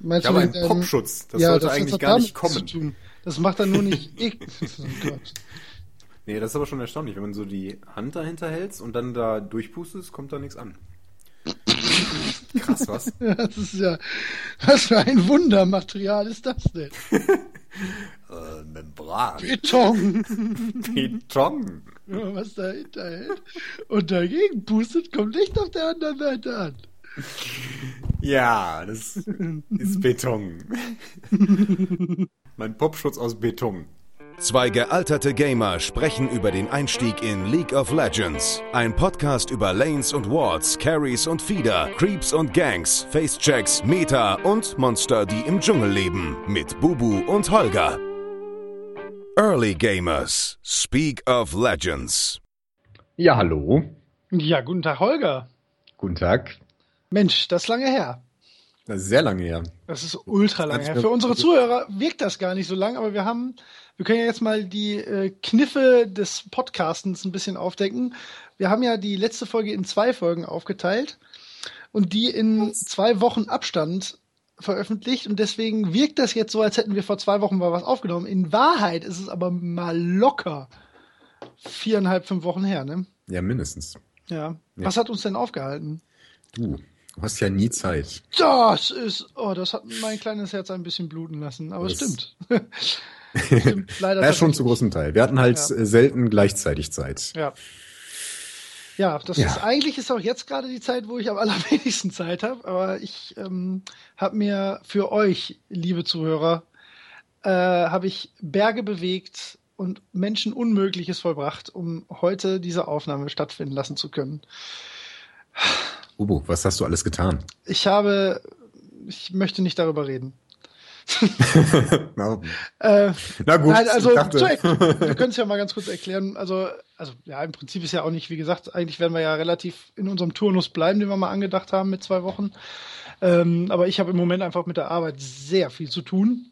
Meinst ich habe einen Popschutz. Das ja, sollte das eigentlich gar nicht kommen. Das macht dann nur nicht ich. Oh. Nee, das ist aber schon erstaunlich. Wenn man so die Hand dahinter hält und dann da durchpustet, kommt da nichts an. Krass, was? Das ist ja, was für ein Wundermaterial ist das denn? äh, Membran. Beton, Beton. Was dahinter hält und dagegen pustet, kommt nicht auf der anderen Seite an. Ja, das ist Beton. mein Popschutz aus Beton. Zwei gealterte Gamer sprechen über den Einstieg in League of Legends. Ein Podcast über Lanes und Wards, Carries und Feeder, Creeps und Gangs, Facechecks, Meta und Monster, die im Dschungel leben. Mit Bubu und Holger. Early Gamers. Speak of Legends. Ja, hallo. Ja, guten Tag, Holger. Guten Tag. Mensch, das ist lange her. Das ist sehr lange her. Das ist ultra lange her. Für unsere Zuhörer wirkt das gar nicht so lang, aber wir haben, wir können ja jetzt mal die äh, Kniffe des Podcastens ein bisschen aufdecken. Wir haben ja die letzte Folge in zwei Folgen aufgeteilt und die in zwei Wochen Abstand veröffentlicht und deswegen wirkt das jetzt so, als hätten wir vor zwei Wochen mal was aufgenommen. In Wahrheit ist es aber mal locker viereinhalb, fünf Wochen her, ne? Ja, mindestens. Ja. Was hat uns denn aufgehalten? Du, du hast ja nie Zeit. Das ist, oh, das hat mein kleines Herz ein bisschen bluten lassen, aber es Das- stimmt. stimmt leider Ja, schon zu großem Teil. Wir hatten halt Ja. äh, selten gleichzeitig Zeit. Ja. Ja, das Ja. ist eigentlich ist auch jetzt gerade die Zeit, wo ich am allerwenigsten Zeit habe, aber ich ähm, habe mir für euch, liebe Zuhörer, äh, habe ich Berge bewegt und Menschen Unmögliches vollbracht, um heute diese Aufnahme stattfinden lassen zu können. Ubo, was hast du alles getan? Ich habe, ich möchte nicht darüber reden. Na, Äh, na gut, Nein, also wir können es ja mal ganz kurz erklären. Also, also ja, im Prinzip ist ja auch nicht, wie gesagt, eigentlich werden wir ja relativ in unserem Turnus bleiben, den wir mal angedacht haben mit zwei Wochen. Ähm, aber ich habe im Moment einfach mit der Arbeit sehr viel zu tun.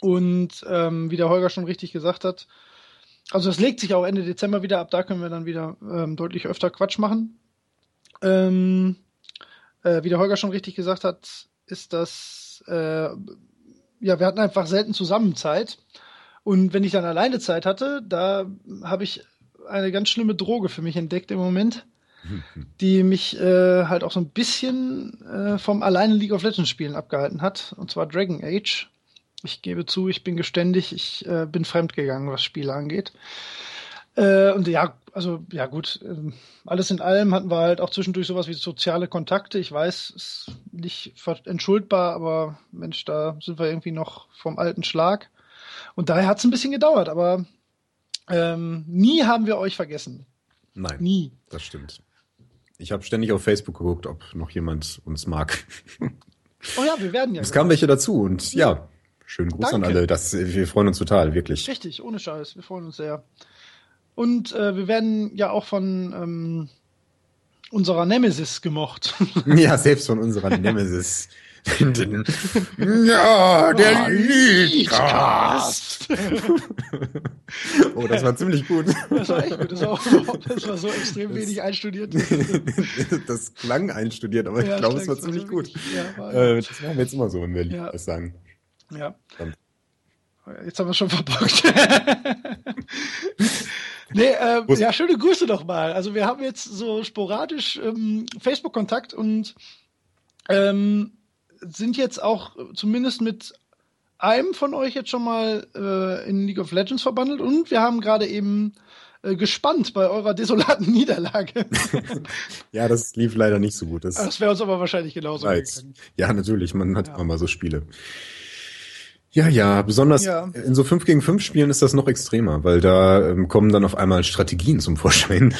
Und ähm, wie der Holger schon richtig gesagt hat, also es legt sich auch Ende Dezember wieder ab, da können wir dann wieder ähm, deutlich öfter Quatsch machen. Ähm, äh, wie der Holger schon richtig gesagt hat, ist das, äh, ja, wir hatten einfach selten zusammen Zeit. Und wenn ich dann alleine Zeit hatte, da habe ich eine ganz schlimme Droge für mich entdeckt im Moment, die mich äh, halt auch so ein bisschen äh, vom alleine League of Legends Spielen abgehalten hat, und zwar Dragon Age. Ich gebe zu, ich bin geständig, ich äh, bin fremdgegangen, was Spiele angeht. Äh, und ja, also ja gut, ähm, alles in allem hatten wir halt auch zwischendurch sowas wie soziale Kontakte. Ich weiß, ist nicht entschuldbar, aber Mensch, da sind wir irgendwie noch vom alten Schlag. Und daher hat es ein bisschen gedauert, aber ähm, nie haben wir euch vergessen. Nein, Nie. das stimmt. Ich habe ständig auf Facebook geguckt, ob noch jemand uns mag. Oh ja, wir werden ja. Es kamen welche dazu und ja, schönen Gruß an Danke. alle. Das, wir freuen uns total, wirklich. Richtig, ohne Scheiß. Wir freuen uns sehr. Und äh, wir werden ja auch von ähm, unserer Nemesis gemocht. Ja, selbst von unserer Nemesis. ja, der Liedcast. Oh, das war ziemlich gut. Das war echt gut. Das war, auch, das war so extrem wenig einstudiert. Das klang einstudiert, aber ich Ja, glaube, es war ziemlich gut. ja, war- Äh, das machen wir jetzt immer so, wenn wir Ja. Liedcast sagen. Ja. Dann- Jetzt haben wir schon verbockt. Nee, äh, ja, schöne Grüße doch mal. Also wir haben jetzt so sporadisch ähm, Facebook-Kontakt und ähm, sind jetzt auch zumindest mit einem von euch jetzt schon mal äh, in League of Legends verbandelt und wir haben gerade eben äh, gespannt bei eurer desolaten Niederlage. Ja, das lief leider nicht so gut. Das das wäre uns aber wahrscheinlich genauso gegangen. Ja, natürlich, man hat Ja. immer mal so Spiele. Ja, ja, besonders Ja. in so 5 gegen 5 Spielen ist das noch extremer, weil da ähm, kommen dann auf einmal Strategien zum Vorschein,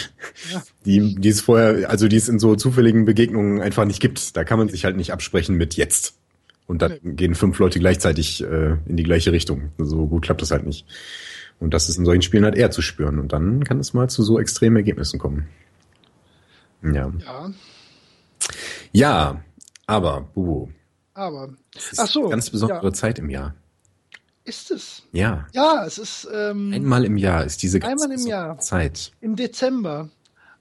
Ja. die, die es vorher, also die es in so zufälligen Begegnungen einfach nicht gibt. Da kann man sich halt nicht absprechen mit jetzt. Und dann gehen fünf Leute gleichzeitig äh, in die gleiche Richtung. So gut klappt das halt nicht. Und das ist in solchen Spielen halt eher zu spüren. Und dann kann es mal zu so extremen Ergebnissen kommen. Ja. Ja, Ja, aber, Bubu, aber es ist Ach so, ganz besondere ja. Zeit im Jahr. Ist es. Ja. Ja, es ist ähm, Einmal im Jahr ist diese ganz Einmal im besondere Jahr. Zeit. im Dezember.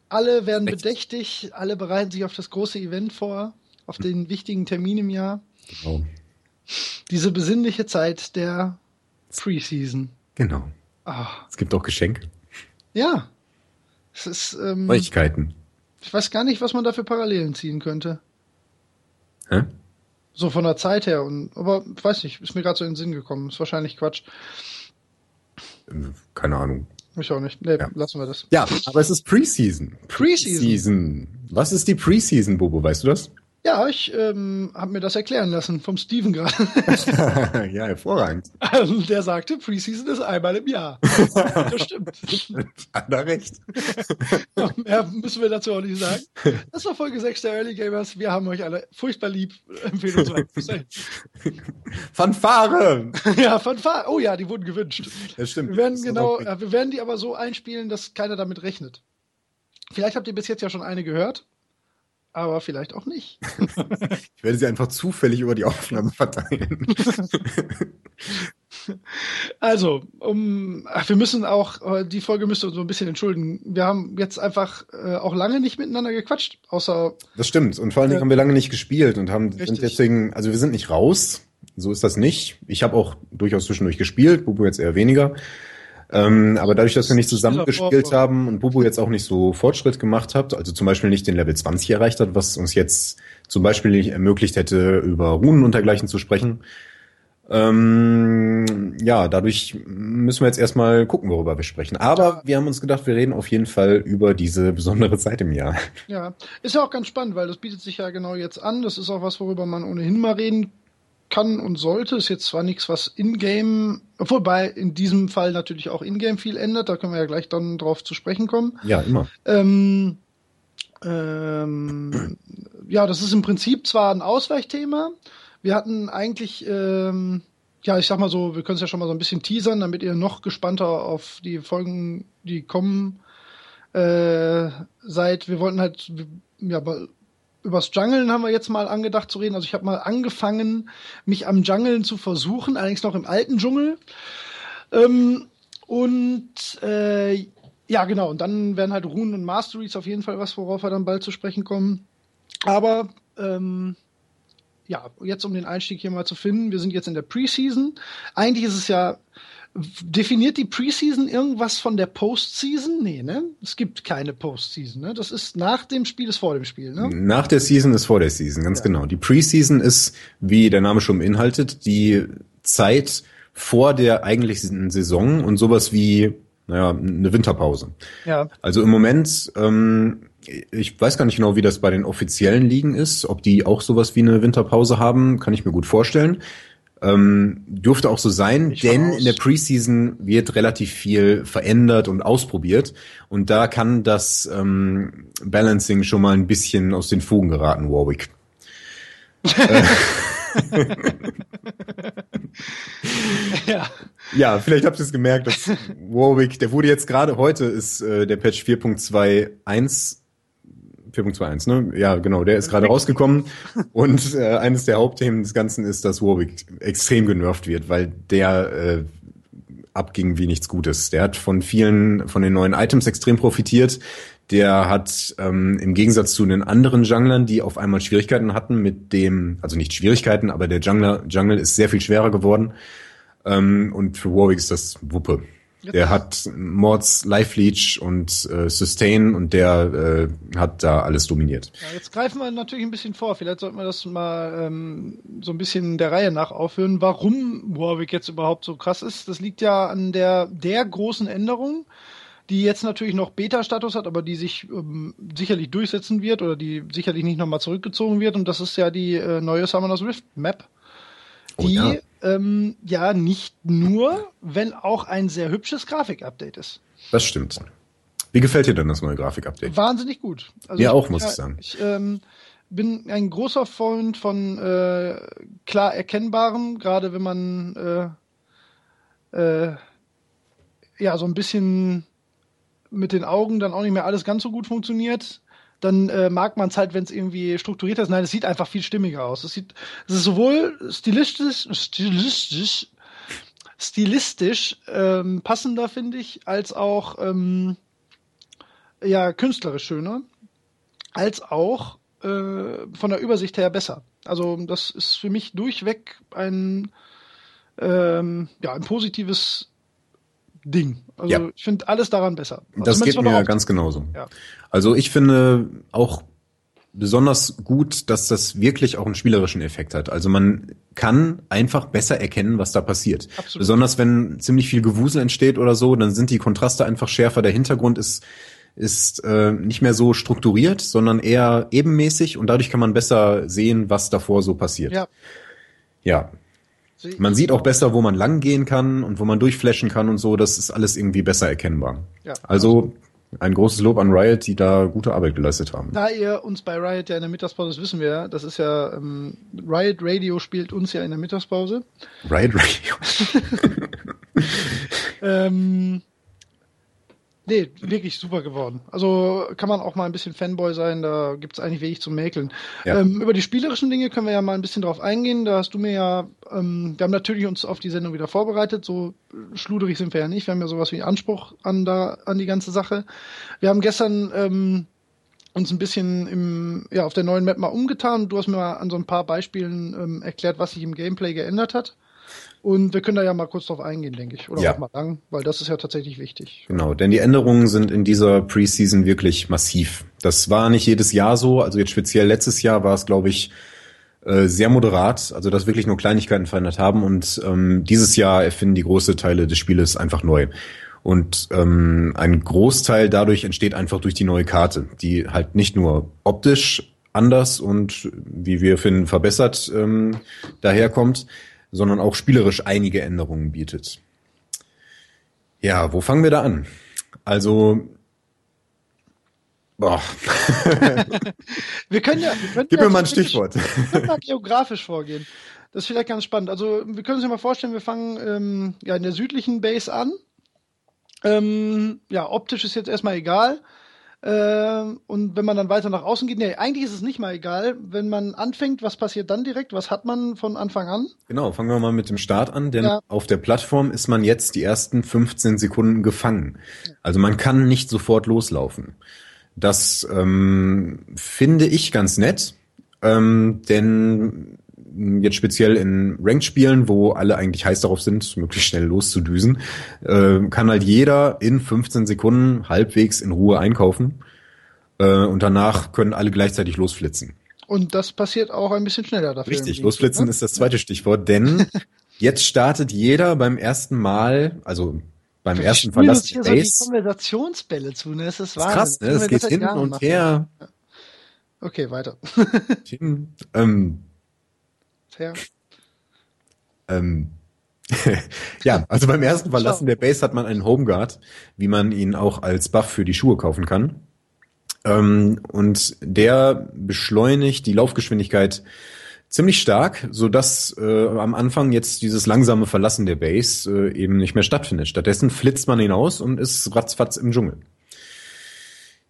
Alle werden bedächtig, alle bereiten sich auf das große Event vor, auf den wichtigen Termin im Jahr. Genau. Diese besinnliche Zeit der Preseason. Genau. Ah, Es gibt auch Geschenke. ja. Es ist, ähm, Neuigkeiten. ich weiß gar nicht, was man da für Parallelen ziehen könnte. Hä? So von der Zeit her. Und, aber ich weiß nicht, ist mir gerade so in den Sinn gekommen. Ist wahrscheinlich Quatsch. Keine Ahnung. Ich auch nicht. Nee, Ja. lassen wir das. Ja, aber es ist Preseason. Preseason. Preseason. Was ist die Preseason, Bobo? Weißt du das? Ja, ich ähm, habe mir das erklären lassen vom Steven gerade. ja, hervorragend. Der sagte, Preseason ist einmal im Jahr. Das stimmt. Hat er recht. Mehr müssen wir dazu auch nicht sagen. Das war Folge 6 der Early Gamers. Wir haben euch alle furchtbar lieb. Dahin. Fanfare! ja, Fanfare. Oh ja, die wurden gewünscht. Das stimmt. Wir werden Das genau, äh, wir werden die aber so einspielen, dass keiner damit rechnet. Vielleicht habt ihr bis jetzt ja schon eine gehört, aber vielleicht auch nicht. Ich werde sie einfach zufällig über die Aufnahme verteilen. Also, um, ach, wir müssen auch, äh, die Folge müsste uns so ein bisschen entschuldigen. Wir haben jetzt einfach äh, auch lange nicht miteinander gequatscht, außer, Das stimmt. Und vor allen Dingen Ja. haben wir lange nicht gespielt und haben sind deswegen, also wir sind nicht raus. So ist das nicht. Ich habe auch durchaus zwischendurch gespielt, Bubu jetzt eher weniger. Ähm, aber dadurch, dass wir nicht zusammen Stiller gespielt Vorfall. haben und Bubu jetzt auch nicht so Fortschritt gemacht hat, also zum Beispiel nicht den Level 20 erreicht hat, was uns jetzt zum Beispiel nicht ermöglicht hätte, über Runen und dergleichen zu sprechen. Ähm, ja, dadurch müssen wir jetzt erstmal gucken, worüber wir sprechen. Aber wir haben uns gedacht, wir reden auf jeden Fall über diese besondere Zeit im Jahr. ja, ist ja auch ganz spannend, weil das bietet sich ja genau jetzt an. Das ist auch was, worüber man ohnehin mal reden kann und sollte. Ist jetzt zwar nichts, was in-game, wobei in diesem Fall natürlich auch in-game viel ändert. Da können wir ja gleich dann drauf zu sprechen kommen. Ja, immer. Ähm, ähm, ja, das ist im Prinzip zwar ein Ausweichthema. Wir hatten eigentlich, ähm, ja, ich sag mal so, wir können es ja schon mal so ein bisschen teasern, damit ihr noch gespannter auf die Folgen, die kommen, äh, seid. Wir wollten halt, ja, mal übers Jungeln haben wir jetzt mal angedacht zu reden. Also ich habe mal angefangen, mich am Jungeln zu versuchen, allerdings noch im alten Dschungel. Ähm, und äh, ja, genau. Und dann werden halt Runen und Masteries auf jeden Fall was, worauf wir dann bald zu sprechen kommen. Aber ähm, ja, jetzt um den Einstieg hier mal zu finden, wir sind jetzt in der Preseason. Eigentlich ist es ja, definiert die Preseason irgendwas von der Postseason? Nee, ne? Es gibt keine Postseason, ne? Das ist nach dem Spiel, ist vor dem Spiel, ne? Nach der Season ist vor der Season, ganz Ja. genau. Die Preseason ist, wie der Name schon beinhaltet, die Zeit vor der eigentlichen Saison und sowas wie, naja, eine Winterpause. Ja. Also im Moment, ähm, ich weiß gar nicht genau, wie das bei den offiziellen Ligen ist, ob die auch sowas wie eine Winterpause haben, kann ich mir gut vorstellen. Ähm, dürfte auch so sein, Ich denn in der Preseason wird relativ viel verändert und ausprobiert und da kann das ähm, Balancing schon mal ein bisschen aus den Fugen geraten, Warwick. Ja. Ja, vielleicht habt ihr es gemerkt, dass Warwick, der wurde jetzt gerade heute ist äh, der Patch 4.21 4.21, ne? Ja, genau, der ist gerade rausgekommen und äh, eines der Hauptthemen des Ganzen ist, dass Warwick extrem genervt wird, weil der äh, abging wie nichts Gutes. Der hat von vielen von den neuen Items extrem profitiert. Der hat ähm, im Gegensatz zu den anderen Junglern, die auf einmal Schwierigkeiten hatten mit dem, also nicht Schwierigkeiten, aber der Jungler, Jungle ist sehr viel schwerer geworden. Ähm, und für Warwick ist das Wuppe. Der hat Mords, Life Leech und äh, Sustain und der äh, hat da alles dominiert. Ja, jetzt greifen wir natürlich ein bisschen vor. Vielleicht sollten wir das mal ähm, so ein bisschen der Reihe nach aufhören, warum Warwick jetzt überhaupt so krass ist. Das liegt ja an der, der großen Änderung, die jetzt natürlich noch Beta-Status hat, aber die sich ähm, sicherlich durchsetzen wird oder die sicherlich nicht nochmal zurückgezogen wird. Und das ist ja die äh, neue Summoners Rift Map, Oh die ja. ähm, ja nicht nur, wenn auch ein sehr hübsches Grafik-Update ist. Das stimmt. Wie gefällt dir denn das neue Grafik-Update? Wahnsinnig gut. Also Mir ich- auch, muss ja, ich sagen. Ich ähm, bin ein großer Freund von äh, klar erkennbarem, gerade wenn man äh, äh, ja so ein bisschen mit den Augen dann auch nicht mehr alles ganz so gut funktioniert. Dann äh, mag man es halt, wenn es irgendwie strukturiert ist. Nein, es sieht einfach viel stimmiger aus. Es sieht, es ist sowohl stilistisch, stilistisch, stilistisch ähm, passender, finde ich, als auch ähm, ja künstlerisch schöner, als auch äh, von der Übersicht her besser. Also das ist für mich durchweg ein, ähm, ja, ein positives Ding. Also ja. ich finde alles daran besser. Also das geht mir ganz genauso. Ja. Also ich finde auch besonders gut, dass das wirklich auch einen spielerischen Effekt hat. Also man kann einfach besser erkennen, was da passiert. Absolut. Besonders wenn ziemlich viel Gewusel entsteht oder so, dann sind die Kontraste einfach schärfer. Der Hintergrund ist ist äh, nicht mehr so strukturiert, sondern eher ebenmäßig und dadurch kann man besser sehen, was davor so passiert. Ja. Ja. Man sieht auch besser, wo man lang gehen kann und wo man durchflashen kann und so. Das ist alles irgendwie besser erkennbar. Ja, also ein großes Lob an Riot, die da gute Arbeit geleistet haben. Da ihr uns bei Riot ja in der Mittagspause, das wissen wir ja, das ist ja, ähm, Riot Radio spielt uns ja in der Mittagspause. Riot Radio. ähm, Nee, wirklich super geworden. Also kann man auch mal ein bisschen Fanboy sein, da gibt's eigentlich wenig zu mäkeln. Ja. Ähm, über die spielerischen Dinge können wir ja mal ein bisschen drauf eingehen. Da hast du mir ja, ähm, wir haben natürlich uns auf die Sendung wieder vorbereitet, so schluderig sind wir ja nicht. Wir haben ja sowas wie Anspruch an, da, an die ganze Sache. Wir haben gestern ähm, uns ein bisschen im, ja, auf der neuen Map mal umgetan. Du hast mir mal an so ein paar Beispielen ähm, erklärt, was sich im Gameplay geändert hat. Und wir können da ja mal kurz drauf eingehen, denke ich. Oder ja. auch mal lang, weil das ist ja tatsächlich wichtig. Genau, denn die Änderungen sind in dieser Preseason wirklich massiv. Das war nicht jedes Jahr so. Also jetzt speziell letztes Jahr war es, glaube ich, äh, sehr moderat, also dass wirklich nur Kleinigkeiten verändert haben. Und ähm, dieses Jahr erfinden die große Teile des Spieles einfach neu. Und ähm, ein Großteil dadurch entsteht einfach durch die neue Karte, die halt nicht nur optisch anders und wie wir finden verbessert ähm, daherkommt, sondern auch spielerisch einige Änderungen bietet. Ja, wo fangen wir da an? Also, boah. wir können ja, wir können Gib ja mir mal ein Stichwort. Wir können mal geografisch vorgehen. Das ist vielleicht ganz spannend. Also, wir können uns ja mal vorstellen, wir fangen ähm, ja in der südlichen Base an. Ähm, ja, optisch ist jetzt erstmal egal. Ähm, und wenn man dann weiter nach außen geht, nee, eigentlich ist es nicht mal egal. Wenn man anfängt, was passiert dann direkt? Was hat man von Anfang an? Genau, fangen wir mal mit dem Start an, denn ja. auf der Plattform ist man jetzt die ersten 15 Sekunden gefangen. Also man kann nicht sofort loslaufen. Das ähm, finde ich ganz nett, ähm, denn jetzt speziell in Ranked-Spielen, wo alle eigentlich heiß darauf sind, möglichst schnell loszudüsen, äh, kann halt jeder in 15 Sekunden halbwegs in Ruhe einkaufen äh, und danach können alle gleichzeitig losflitzen. Und das passiert auch ein bisschen schneller dafür. Richtig, losflitzen ne? ist das zweite Stichwort, denn jetzt startet jeder beim ersten Mal, also beim ersten Verlassen der Base. So die Konversationsbälle zu, ne? Das ist, das ist krass, ne? Es geht hin und her. Okay, weiter. Tim, ähm, her? Ähm, ja, also beim ersten Verlassen der Base hat man einen Homeguard, wie man ihn auch als Buff für die Schuhe kaufen kann. Ähm, und der beschleunigt die Laufgeschwindigkeit ziemlich stark, so dass äh, am Anfang jetzt dieses langsame Verlassen der Base äh, eben nicht mehr stattfindet. Stattdessen flitzt man hinaus und ist ratzfatz im Dschungel.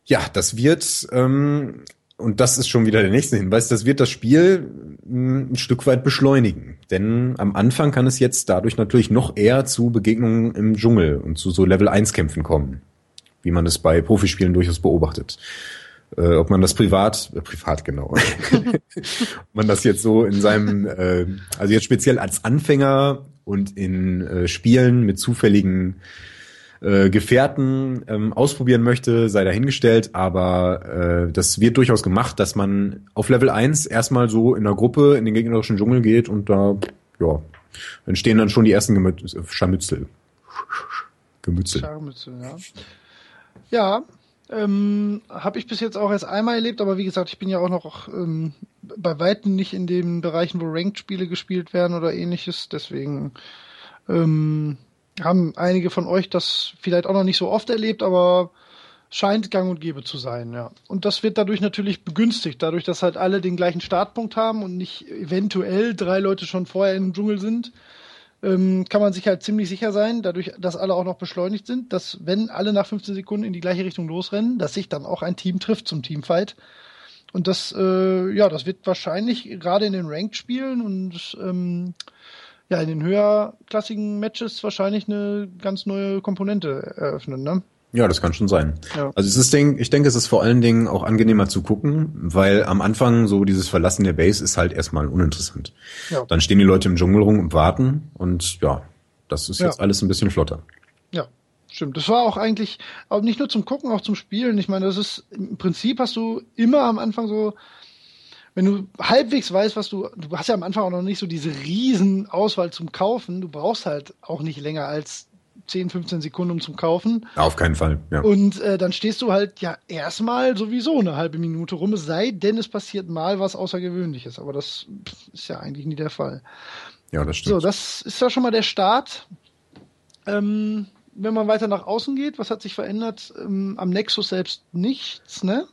Ja, das wird ähm, und das ist schon wieder der nächste Hinweis, das wird das Spiel hm, ein Stück weit beschleunigen. Denn am Anfang kann es jetzt dadurch natürlich noch eher zu Begegnungen im Dschungel und zu so Level 1 Kämpfen kommen. Wie man es bei Profispielen durchaus beobachtet. Äh, ob man das privat, äh, privat genau, ob man das jetzt so in seinem, äh, also jetzt speziell als Anfänger und in äh, Spielen mit zufälligen äh, Gefährten ähm, ausprobieren möchte, sei dahingestellt, aber äh, das wird durchaus gemacht, dass man auf Level 1 erstmal so in der Gruppe in den gegnerischen Dschungel geht und da, ja, entstehen dann schon die ersten Gemü Scharmützel. Gemützel. Scharmützel, ja. Ja, ähm, habe ich bis jetzt auch erst einmal erlebt, aber wie gesagt, ich bin ja auch noch ähm, bei weitem nicht in den Bereichen, wo Ranked-Spiele gespielt werden oder ähnliches, deswegen ähm, haben einige von euch das vielleicht auch noch nicht so oft erlebt, aber scheint gang und gäbe zu sein, ja. Und das wird dadurch natürlich begünstigt, dadurch, dass halt alle den gleichen Startpunkt haben und nicht eventuell drei Leute schon vorher im Dschungel sind, ähm, kann man sich halt ziemlich sicher sein, dadurch, dass alle auch noch beschleunigt sind, dass wenn alle nach 15 Sekunden in die gleiche Richtung losrennen, dass sich dann auch ein Team trifft zum Teamfight. Und das, äh, ja, das wird wahrscheinlich gerade in den Ranked-Spielen und ähm, ja, in den höherklassigen Matches wahrscheinlich eine ganz neue Komponente eröffnen, ne? Ja, das kann schon sein. Ja. Also es ist, ich denke, es ist vor allen Dingen auch angenehmer zu gucken, weil am Anfang so dieses Verlassen der Base ist halt erstmal uninteressant. Ja. Dann stehen die Leute im Dschungel rum und warten und ja, das ist ja. jetzt alles ein bisschen flotter. Ja, stimmt. Das war auch eigentlich auch nicht nur zum Gucken, auch zum Spielen. Ich meine, das ist im Prinzip hast du immer am Anfang so wenn du halbwegs weißt, was du, du hast ja am Anfang auch noch nicht so diese riesen Auswahl zum Kaufen, du brauchst halt auch nicht länger als 10, 15 Sekunden um zum Kaufen. Auf keinen Fall, ja. Und äh, dann stehst du halt ja erstmal sowieso eine halbe Minute rum, es sei denn, es passiert mal was Außergewöhnliches. Aber das ist ja eigentlich nie der Fall. Ja, das stimmt. So, das ist ja schon mal der Start. Ähm, wenn man weiter nach außen geht, was hat sich verändert? Ähm, am Nexus selbst nichts, ne?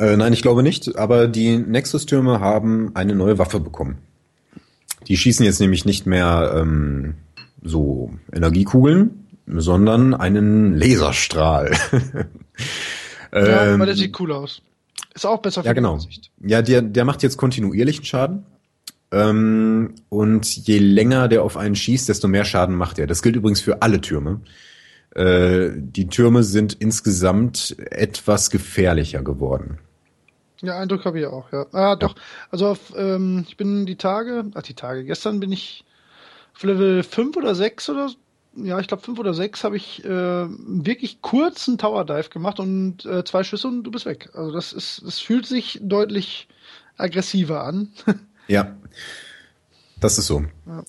Äh, nein, ich glaube nicht, aber die Nexus-Türme haben eine neue Waffe bekommen. Die schießen jetzt nämlich nicht mehr ähm, so Energiekugeln, sondern einen Laserstrahl. ja, ähm, weil der sieht cool aus. Ist auch besser für ja, genau. Ansicht. Ja, der, der macht jetzt kontinuierlichen Schaden. Ähm, und je länger der auf einen schießt, desto mehr Schaden macht er. Das gilt übrigens für alle Türme. Äh, die Türme sind insgesamt etwas gefährlicher geworden. Ja, Eindruck habe ich auch, ja. Ah, doch. Ja. Also auf, ähm, ich bin die Tage, ach die Tage, gestern bin ich auf Level 5 oder 6 oder ja, ich glaube 5 oder 6 habe ich äh, wirklich kurzen Tower Dive gemacht und äh, zwei Schüsse und du bist weg. Also das ist, das fühlt sich deutlich aggressiver an. ja. Das ist so. Ja.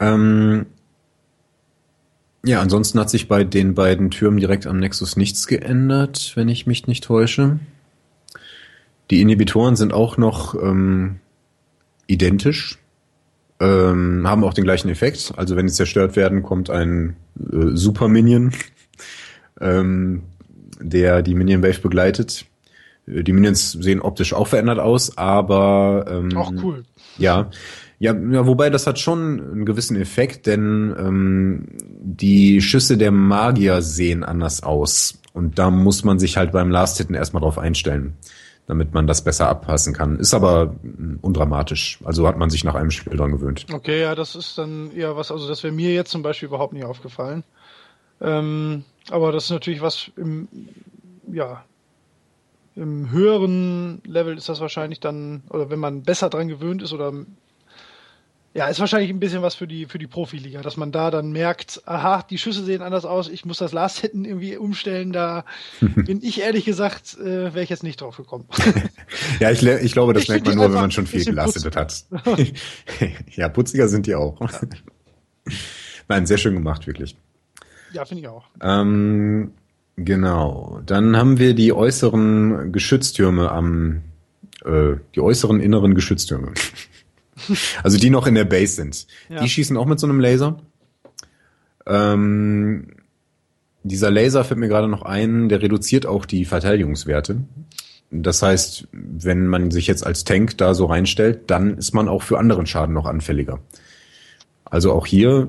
Ähm, ja, ansonsten hat sich bei den beiden Türmen direkt am Nexus nichts geändert, wenn ich mich nicht täusche. Die Inhibitoren sind auch noch ähm, identisch, ähm, haben auch den gleichen Effekt. Also wenn sie zerstört werden, kommt ein äh, Super Minion, ähm, der die Minion Wave begleitet. Äh, die Minions sehen optisch auch verändert aus, aber ähm, auch cool. Ja, ja, ja, wobei das hat schon einen gewissen Effekt, denn ähm, die Schüsse der Magier sehen anders aus. Und da muss man sich halt beim Last-Hitten erstmal drauf einstellen, damit man das besser abpassen kann. Ist aber undramatisch. Also hat man sich nach einem Spiel dran gewöhnt. Okay, ja, das ist dann eher was, also das wäre mir jetzt zum Beispiel überhaupt nicht aufgefallen. Ähm, aber das ist natürlich was im, ja, im höheren Level ist das wahrscheinlich dann, oder wenn man besser dran gewöhnt ist oder ja, ist wahrscheinlich ein bisschen was für die, für die Profiliga, dass man da dann merkt, aha, die Schüsse sehen anders aus, ich muss das Last Hitten irgendwie umstellen, da bin ich ehrlich gesagt, äh, wäre ich jetzt nicht drauf gekommen. ja, ich, ich glaube, das ich merkt man nur, wenn man schon viel gelastet hat. ja, putziger sind die auch. Ja. Nein, sehr schön gemacht, wirklich. Ja, finde ich auch. Ähm, genau. Dann haben wir die äußeren Geschütztürme am, äh, die äußeren inneren Geschütztürme. Also die noch in der Base sind. Ja. Die schießen auch mit so einem Laser. Ähm, dieser Laser fällt mir gerade noch ein, der reduziert auch die Verteidigungswerte. Das heißt, wenn man sich jetzt als Tank da so reinstellt, dann ist man auch für anderen Schaden noch anfälliger. Also auch hier,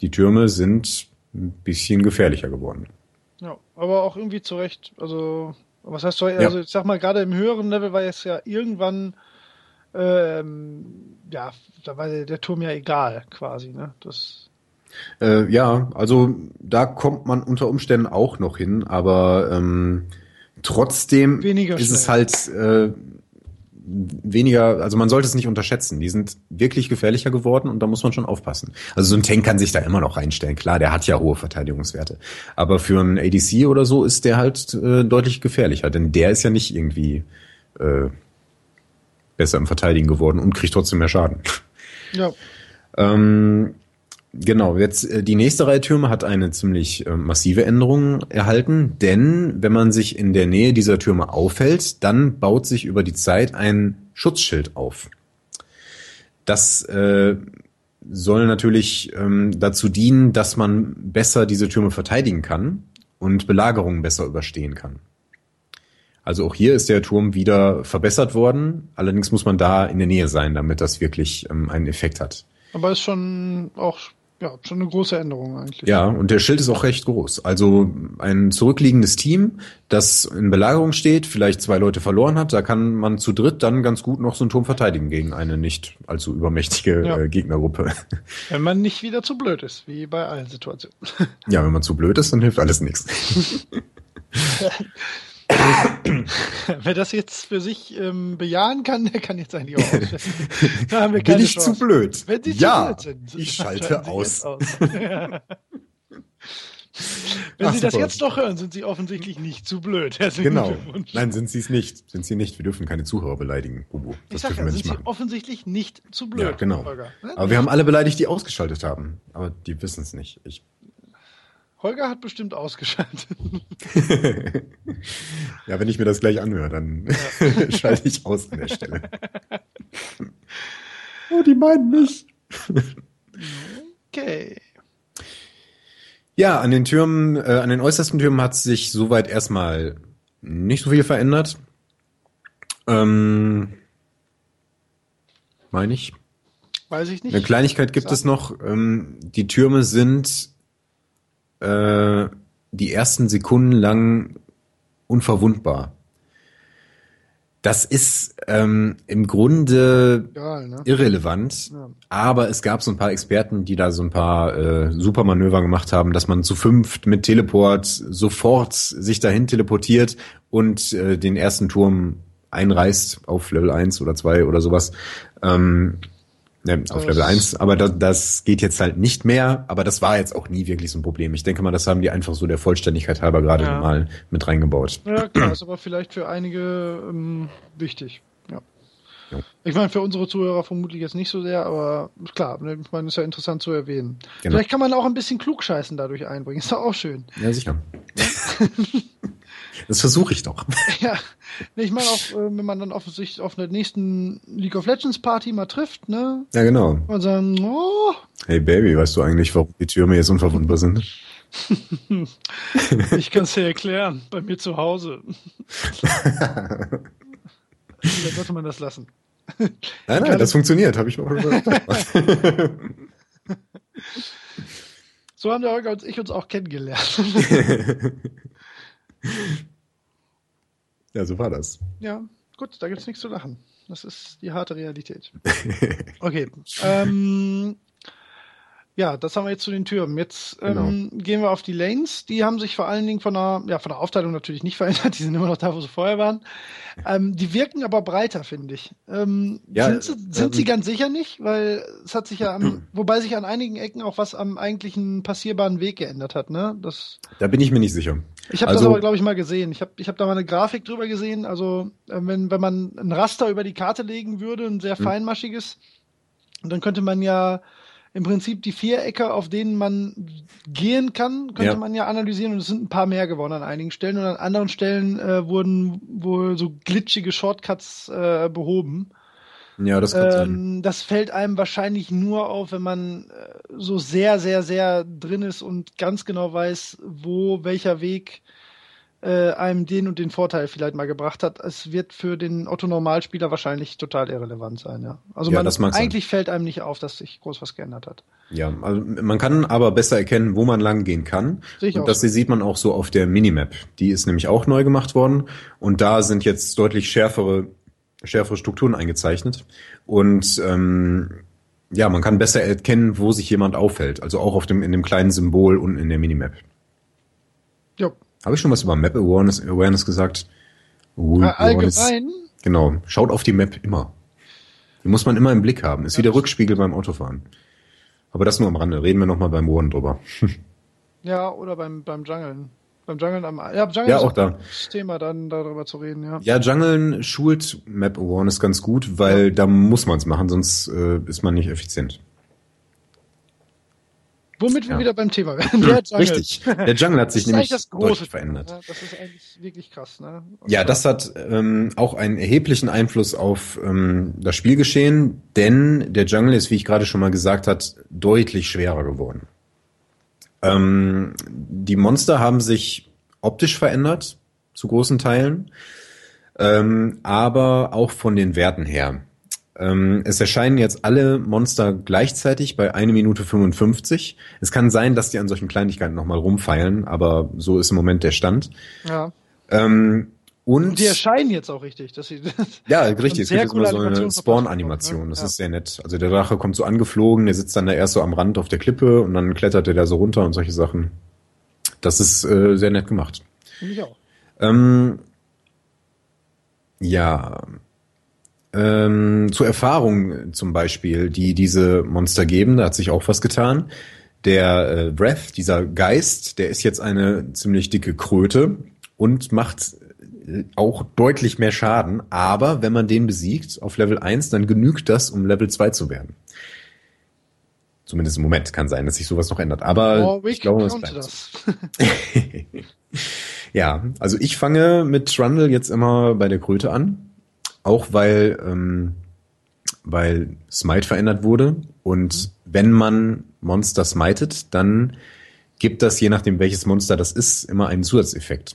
die Türme sind ein bisschen gefährlicher geworden. Ja, aber auch irgendwie zurecht. Also, was heißt so, also ja. ich sag mal, gerade im höheren Level war es ja irgendwann ähm, ja, da war der, Turm ja egal, quasi, ne? Das äh, ja, also da kommt man unter Umständen auch noch hin, aber ähm, trotzdem weniger ist es halt äh, weniger, also man sollte es nicht unterschätzen. Die sind wirklich gefährlicher geworden und da muss man schon aufpassen. Also so ein Tank kann sich da immer noch reinstellen. Klar, der hat ja hohe Verteidigungswerte. Aber für einen ADC oder so ist der halt äh, deutlich gefährlicher, denn der ist ja nicht irgendwie äh, besser im Verteidigen geworden und kriegt trotzdem mehr Schaden. Ja. ähm, genau, jetzt äh, die nächste Reihe Türme hat eine ziemlich äh, massive Änderung erhalten, denn wenn man sich in der Nähe dieser Türme aufhält, dann baut sich über die Zeit ein Schutzschild auf. Das äh, soll natürlich ähm, dazu dienen, dass man besser diese Türme verteidigen kann und Belagerungen besser überstehen kann. Also auch hier ist der Turm wieder verbessert worden. Allerdings muss man da in der Nähe sein, damit das wirklich ähm, einen Effekt hat. Aber ist schon auch Ja, schon eine große Änderung eigentlich. Ja, und der Schild ist auch recht groß. Also ein zurückliegendes Team, das in Belagerung steht, vielleicht zwei Leute verloren hat, da kann man zu dritt dann ganz gut noch so einen Turm verteidigen gegen eine nicht allzu übermächtige ja. äh, Gegnergruppe. Wenn man nicht wieder zu blöd ist, wie bei allen Situationen. Ja, wenn man zu blöd ist, dann hilft alles nichts. Wer das jetzt für sich ähm, bejahen kann, der kann jetzt eigentlich auch ausfesten. Da haben wir keine Bin ich Chance. zu blöd? Wenn Sie ja, zu blöd sind, ich schalte aus. aus. Wenn Ach, Sie das jetzt doch hören, sind Sie offensichtlich nicht zu blöd. Herzlichen genau. Nein, sind Sie es nicht. Sind Sie nicht. Wir dürfen keine Zuhörer beleidigen, Bubu. Das ich sag ja, sind Sie offensichtlich nicht zu blöd. Ja, genau. Aber wir haben alle beleidigt, die ausgeschaltet haben. Aber die wissen es nicht. Ich Holger hat bestimmt ausgeschaltet. ja, wenn ich mir das gleich anhöre, dann ja. schalte ich aus an der Stelle. oh, die meinen mich. okay. Ja, an den Türmen, äh, an den äußersten Türmen hat sich soweit erstmal nicht so viel verändert. Ähm, meine ich. Weiß ich nicht. Eine Kleinigkeit gibt es noch. Ähm, die Türme sind äh, die ersten Sekunden lang unverwundbar. Das ist ähm, im Grunde Egal, ne? irrelevant, ja. aber es gab so ein paar Experten, die da so ein paar äh, Supermanöver gemacht haben, dass man zu fünft mit Teleport sofort sich dahin teleportiert und äh, den ersten Turm einreißt auf Level 1 oder 2 oder sowas. Ähm, Ne, auf Level 1, aber das, das geht jetzt halt nicht mehr, aber das war jetzt auch nie wirklich so ein Problem. Ich denke mal, das haben die einfach so der Vollständigkeit halber gerade ja. mal mit reingebaut. Ja, klar, ist aber vielleicht für einige ähm, wichtig. Ja. ja. Ich meine, für unsere Zuhörer vermutlich jetzt nicht so sehr, aber klar, ne, ich meine, ist ja interessant zu erwähnen. Genau. Vielleicht kann man auch ein bisschen Klugscheißen dadurch einbringen, ist doch auch schön. Ja, sicher. Das versuche ich doch. Ja, ich meine auch, äh, wenn man dann auf sich auf der nächsten League of Legends Party mal trifft, ne? Ja, genau. Und sagen, oh. Hey Baby, weißt du eigentlich, warum die Türme jetzt unverwundbar sind? ich kann es dir erklären, bei mir zu Hause. Dann sollte man das lassen. Nein, nein, das funktioniert, habe ich auch schon gesagt. so haben der Holger und ich uns auch kennengelernt. Ja, so war das. Ja, gut, da gibt es nichts zu lachen. Das ist die harte Realität. Okay. ähm, ja, das haben wir jetzt zu den Türmen. Jetzt ähm, genau. gehen wir auf die Lanes. Die haben sich vor allen Dingen von der, ja, von der Aufteilung natürlich nicht verändert. Die sind immer noch da, wo sie vorher waren. Ähm, die wirken aber breiter, finde ich. Ähm, ja, sind, sie, sind sie ähm, ganz sicher nicht, weil es hat sich ja, am, wobei sich an einigen Ecken auch was am eigentlichen passierbaren Weg geändert hat. Ne? Das, da bin ich mir nicht sicher. Ich habe also, das aber, glaube ich, mal gesehen. Ich habe ich hab da mal eine Grafik drüber gesehen. Also äh, wenn, wenn man ein Raster über die Karte legen würde, ein sehr hm. feinmaschiges, dann könnte man ja im Prinzip die Vierecke, auf denen man gehen kann, könnte ja. man ja analysieren und es sind ein paar mehr geworden an einigen Stellen und an anderen Stellen äh, wurden wohl so glitschige Shortcuts äh, behoben. Ja, das kann ähm, sein. Das fällt einem wahrscheinlich nur auf, wenn man äh, so sehr, sehr, sehr drin ist und ganz genau weiß, wo welcher Weg äh, einem den und den Vorteil vielleicht mal gebracht hat. Es wird für den Otto-Normalspieler wahrscheinlich total irrelevant sein, ja. Also ja, man, eigentlich sein. fällt einem nicht auf, dass sich groß was geändert hat. Ja, also man kann aber besser erkennen, wo man lang gehen kann. Sehe und das so. sieht man auch so auf der Minimap. Die ist nämlich auch neu gemacht worden und da sind jetzt deutlich schärfere, schärfere Strukturen eingezeichnet. Und ähm, ja, man kann besser erkennen, wo sich jemand aufhält. Also auch auf dem, in dem kleinen Symbol unten in der Minimap. Ja, habe ich schon was über Map Awareness, Awareness gesagt? Uh, allgemein? Genau. Schaut auf die Map immer. Die muss man immer im Blick haben. Ist wie der Rückspiegel beim Autofahren. Aber das nur am Rande. Reden wir nochmal beim Warren drüber. ja, oder beim, beim Jungeln. Beim Jungeln am, ja, Jungeln ja, auch da. das Thema, dann darüber zu reden, ja. Ja, Jungeln schult Map Awareness ganz gut, weil ja. da muss man es machen, sonst äh, ist man nicht effizient. Womit wir wieder beim Thema werden. Der Jungle. Richtig. Der Jungle hat sich nämlich deutlich verändert. Ja, das ist eigentlich wirklich krass. Ne? Ja, das hat ähm, auch einen erheblichen Einfluss auf ähm, das Spielgeschehen, denn der Jungle ist, wie ich gerade schon mal gesagt hat, deutlich schwerer geworden. Ähm, die Monster haben sich optisch verändert, zu großen Teilen, ähm, aber auch von den Werten her. Ähm, es erscheinen jetzt alle Monster gleichzeitig bei 1 Minute 55. Es kann sein, dass die an solchen Kleinigkeiten nochmal rumfeilen, aber so ist im Moment der Stand. Ja. Ähm, und, Und die erscheinen jetzt auch richtig. Dass sie, ja, richtig. Es gibt jetzt immer so eine Animation Spawn-Animation. Das Ja. ist sehr nett. Also der Drache kommt so angeflogen, der sitzt dann da erst so am Rand auf der Klippe und dann klettert er da so runter und solche Sachen. Das ist äh, sehr nett gemacht. Finde ich auch. Ähm, ja. Ähm, zur Erfahrung zum Beispiel, die diese Monster geben, da hat sich auch was getan. Der äh, Breath, dieser Geist, der ist jetzt eine ziemlich dicke Kröte und macht äh, auch deutlich mehr Schaden. Aber wenn man den besiegt auf Level 1, dann genügt das, um Level 2 zu werden. Zumindest im Moment kann sein, dass sich sowas noch ändert. Aber Warwick ich glaube, es bleibt. das. ja, also ich fange mit Trundle jetzt immer bei der Kröte an. Auch weil, ähm, weil Smite verändert wurde. Und wenn man Monster smitet, dann gibt das, je nachdem welches Monster das ist, immer einen Zusatzeffekt.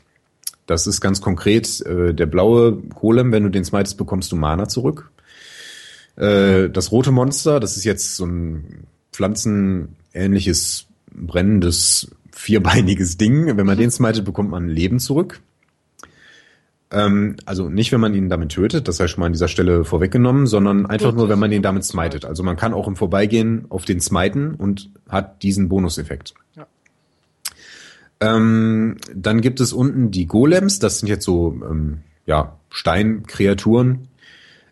Das ist ganz konkret äh, der blaue Golem, wenn du den smitest, bekommst du Mana zurück. Äh, das rote Monster, das ist jetzt so ein pflanzenähnliches, brennendes, vierbeiniges Ding. Wenn man den smitet, bekommt man Leben zurück. Ähm, also nicht, wenn man ihn damit tötet, das sei schon mal an dieser Stelle vorweggenommen, sondern einfach nur, wenn man ihn damit smitet. Also man kann auch im Vorbeigehen auf den smiten und hat diesen Bonuseffekt. Ja. Ähm, dann gibt es unten die Golems, das sind jetzt so ähm, ja, Steinkreaturen.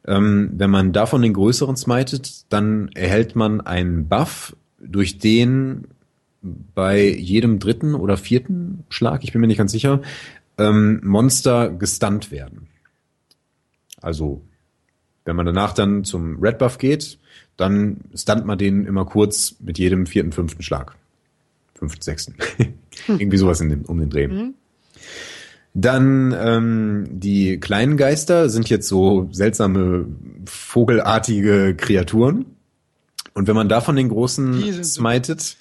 Ähm, wenn man davon den größeren smitet, dann erhält man einen Buff, durch den bei jedem dritten oder vierten Schlag, ich bin mir nicht ganz sicher, ähm, Monster gestunt werden. Also, wenn man danach dann zum Red Buff geht, dann stunt man den immer kurz mit jedem vierten, fünften Schlag. Fünften, sechsten. Irgendwie sowas in dem, um den Dreh. Dann ähm, die kleinen Geister sind jetzt so seltsame vogelartige Kreaturen. Und wenn man davon den großen Die smitet,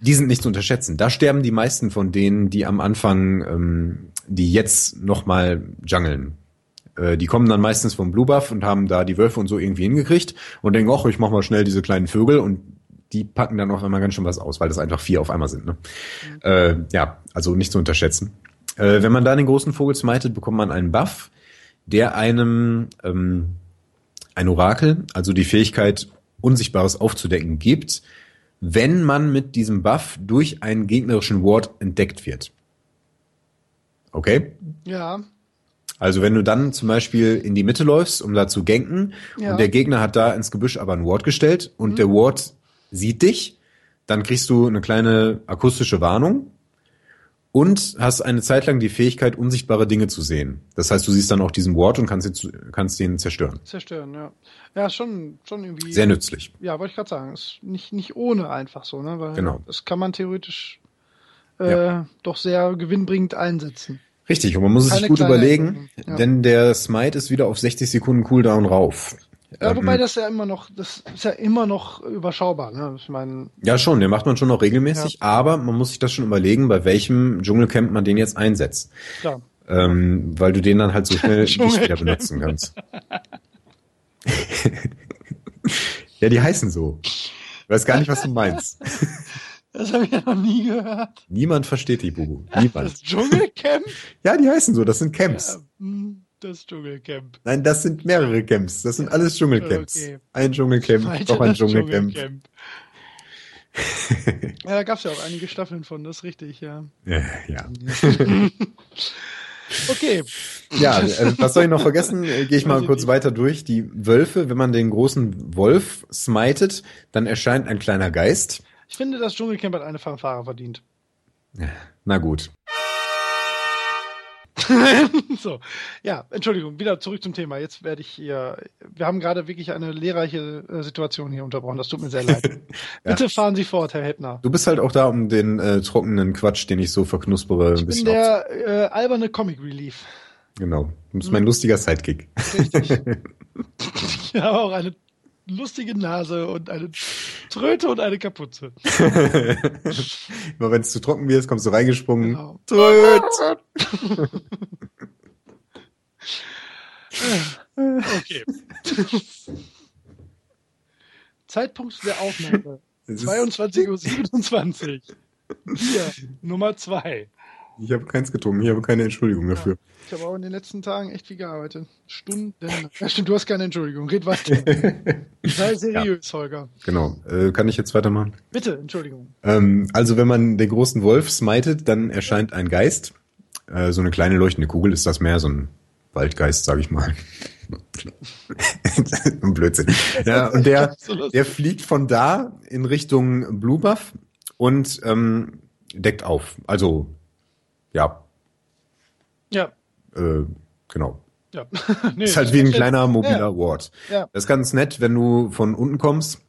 die sind nicht zu unterschätzen. Da sterben die meisten von denen, die am Anfang, ähm, die jetzt nochmal jungeln. Äh, die kommen dann meistens vom Blue Buff und haben da die Wölfe und so irgendwie hingekriegt und denken, ach, ich mach mal schnell diese kleinen Vögel und die packen dann auf einmal ganz schön was aus, weil das einfach vier auf einmal sind. Ne? Äh, ja, also nicht zu unterschätzen. Äh, wenn man da den großen Vogel smitet, bekommt man einen Buff, der einem ähm, ein Orakel, also die Fähigkeit, Unsichtbares aufzudecken, gibt, wenn man mit diesem Buff durch einen gegnerischen Ward entdeckt wird. Okay? Ja. Also wenn du dann zum Beispiel in die Mitte läufst, um da zu ganken, Ja. und der Gegner hat da ins Gebüsch aber ein Ward gestellt und der Ward sieht dich, dann kriegst du eine kleine akustische Warnung und hast eine Zeit lang die Fähigkeit, unsichtbare Dinge zu sehen. Das heißt, du siehst dann auch diesen Ward und kannst, ihn kannst ihn zerstören. Zerstören, ja. Ja, schon, schon irgendwie. Sehr nützlich. Ja, wollte ich gerade sagen. Ist nicht, nicht ohne einfach so, ne? Weil Genau. das kann man theoretisch äh, Ja. doch sehr gewinnbringend einsetzen. Richtig, und man muss es sich gut überlegen, ja. denn der Smite ist wieder auf 60 Sekunden Cooldown rauf. Ja, Ähm, wobei das ja immer noch, das ist ja immer noch überschaubar, ne? Ich meine, Ja, schon, den macht man schon noch regelmäßig, aber man muss sich das schon überlegen, bei welchem Dschungelcamp man den jetzt einsetzt. klar. Ähm, weil du den dann halt so schnell nicht wieder benutzen kannst. ja, die heißen so. Ich weiß gar nicht, was du meinst. Das habe ich ja noch nie gehört. Niemand versteht die, Bubu. Das Niemand. Dschungelcamp? Ja, die heißen so, das sind Camps. Ja, hm, das Dschungelcamp. Nein, das sind mehrere Camps. Das sind alles Dschungelcamps. Okay. Ein Dschungelcamp, noch ein das Dschungelcamp. Dschungelcamp. ja, da gab es ja auch einige Staffeln von, das ist richtig, ja. Ja, ja. Okay, Ja, äh, was soll ich noch vergessen? Äh, Gehe ich mal kurz weiter durch. Die Wölfe, wenn man den großen Wolf smitet, dann erscheint ein kleiner Geist. Ich finde, das Dschungelcamp hat eine Fanfare verdient. Na gut. so, ja, Entschuldigung, wieder zurück zum Thema. Jetzt werde ich hier, wir haben gerade wirklich eine lehrreiche äh, Situation hier unterbrochen. Das tut mir sehr leid. Bitte fahren Sie fort, Herr Heppner. Du bist halt auch da, um den äh, trockenen Quatsch, den ich so verknuspere, ein Ich bin bisschen der äh, alberne Comic Relief. Genau. Du bist mein lustiger Sidekick. Richtig. ich habe auch eine lustige Nase und eine Tröte und eine Kapuze. Immer wenn es zu trocken wird, kommst du reingesprungen. Genau. Tröt. Okay. Zeitpunkt der Aufnahme 22.27 Uhr. Bier Nummer zwei. Ich habe keins getrunken, ich habe keine Entschuldigung dafür. Ich habe auch in den letzten Tagen echt viel gearbeitet. Stunden. Ja, stimmt, du hast keine Entschuldigung. Red weiter. Sei seriös, ja. Holger. Genau. Äh, kann ich jetzt weitermachen? Bitte, Entschuldigung. Ähm, also, wenn man den großen Wolf smitet, dann erscheint ein Geist. Äh, so eine kleine leuchtende Kugel ist das mehr, so ein Waldgeist, sage ich mal. Blödsinn. Ja, und der, der fliegt von da in Richtung Blue Buff und ähm, deckt auf. Also, ja. Ja. Äh, genau. Ja. nee, ist halt wie ein kleiner mobiler ja. Ward. Ja. Das ist ganz nett, wenn du von unten kommst,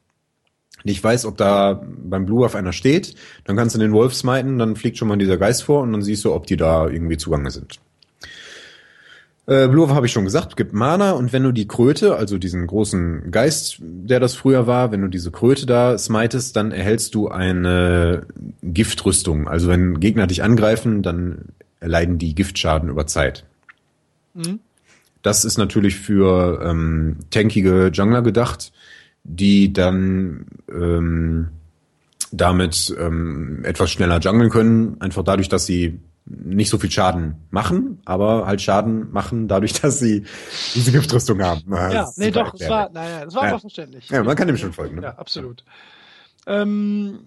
nicht weißt, ob da beim Blue auf einer steht, dann kannst du den Wolf smiten, dann fliegt schon mal dieser Geist vor und dann siehst du, ob die da irgendwie zugange sind. Äh, Blue habe ich schon gesagt, gibt Mana und wenn du die Kröte, also diesen großen Geist, der das früher war, wenn du diese Kröte da smitest, dann erhältst du eine Giftrüstung. Also wenn Gegner dich angreifen, dann erleiden die Giftschaden über Zeit. Mhm. Das ist natürlich für ähm, tankige Jungler gedacht, die dann ähm, damit ähm, etwas schneller jungeln können, einfach dadurch, dass sie nicht so viel Schaden machen, aber halt Schaden machen dadurch, dass sie diese Giftrüstung haben. Ja, ja nee, doch, es war, naja, es war ja. verständlich. Ja, man kann dem schon folgen. Ne? Ja, absolut. Ähm,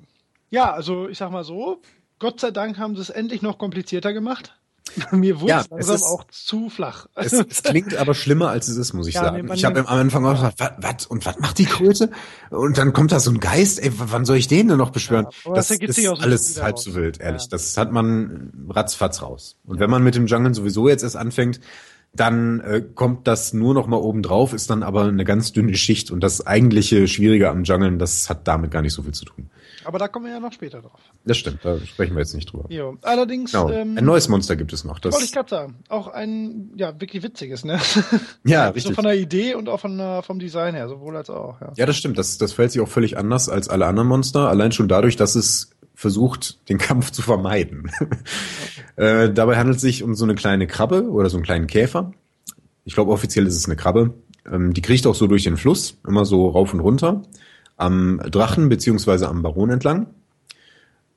ja, also ich sag mal so, Gott sei Dank haben sie es endlich noch komplizierter gemacht. Mir wurde ja, es langsam ist, auch zu flach. Es, es, klingt aber schlimmer, als es ist, muss ich ja, sagen. Nee, ich habe am Anfang auch gesagt, was, was und was macht die Kröte? Und dann kommt da so ein Geist, ey, wann soll ich den denn noch beschwören? Ja, das, ist alles halb so wild, ehrlich. Das hat man ratzfatz raus. Und wenn man mit dem Jungle sowieso jetzt erst anfängt, dann äh, kommt das nur noch mal oben drauf, ist dann aber eine ganz dünne Schicht und das eigentliche Schwierige am Jungeln, das hat damit gar nicht so viel zu tun. Aber da kommen wir ja noch später drauf. Das stimmt, da sprechen wir jetzt nicht drüber. Jo. Allerdings. Genau. Ähm, ein neues Monster gibt es noch. Das wollte ich gerade sagen. Auch ein, ja, wirklich witziges, ne? Ja, richtig. So von der Idee und auch von, uh, vom Design her, sowohl als auch, ja. Ja, das stimmt. Das, das fällt sich auch völlig anders als alle anderen Monster. Allein schon dadurch, dass es versucht, den Kampf zu vermeiden. äh, dabei handelt es sich um so eine kleine Krabbe oder so einen kleinen Käfer. Ich glaube, offiziell ist es eine Krabbe. Ähm, die kriecht auch so durch den Fluss, immer so rauf und runter, am Drachen beziehungsweise am Baron entlang.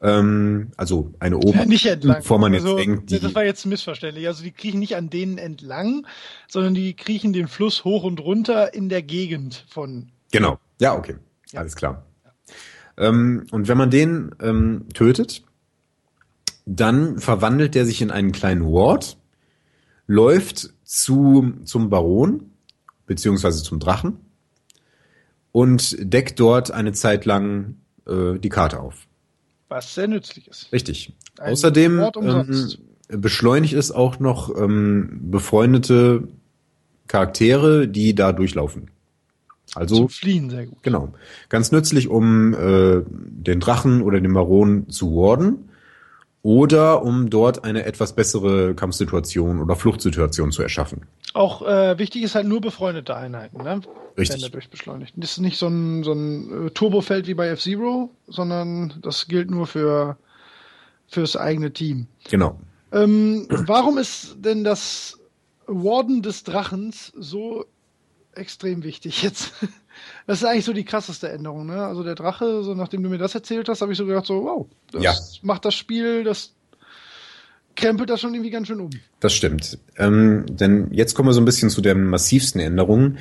Ähm, also eine Ober, ja, nicht entlang. bevor man jetzt also, denkt, die, das war jetzt missverständlich. Also die kriechen nicht an denen entlang, sondern die kriechen den Fluss hoch und runter in der Gegend von. Genau. Ja, okay. Ja. Alles klar. Ja. Ähm, und wenn man den ähm, tötet, dann verwandelt der sich in einen kleinen Ward, läuft zu, zum Baron, beziehungsweise zum Drachen, und deckt dort eine Zeit lang äh, die Karte auf. Was sehr nützlich ist. Richtig. Ein Außerdem ähm, beschleunigt es auch noch ähm, befreundete Charaktere, die da durchlaufen. Also Zum Fliehen sehr gut. Genau. Ganz nützlich, um äh, den Drachen oder den Baron zu warden oder um dort eine etwas bessere Kampfsituation oder Fluchtsituation zu erschaffen. Auch äh, wichtig ist halt nur befreundete Einheiten, ne? Richtig. Werden dadurch beschleunigt. Das ist nicht so ein, so ein äh, Turbofeld wie bei F-Zero, sondern das gilt nur für fürs eigene Team. Genau. Ähm, warum ist denn das Warden des Drachens so extrem wichtig jetzt? Das ist eigentlich so die krasseste Änderung, ne? Also der Drache, so nachdem du mir das erzählt hast, habe ich so gedacht, so, wow, das ja. macht das Spiel, das krempelt das schon irgendwie ganz schön um. Das stimmt. Ähm, denn jetzt kommen wir so ein bisschen zu der massivsten Änderung.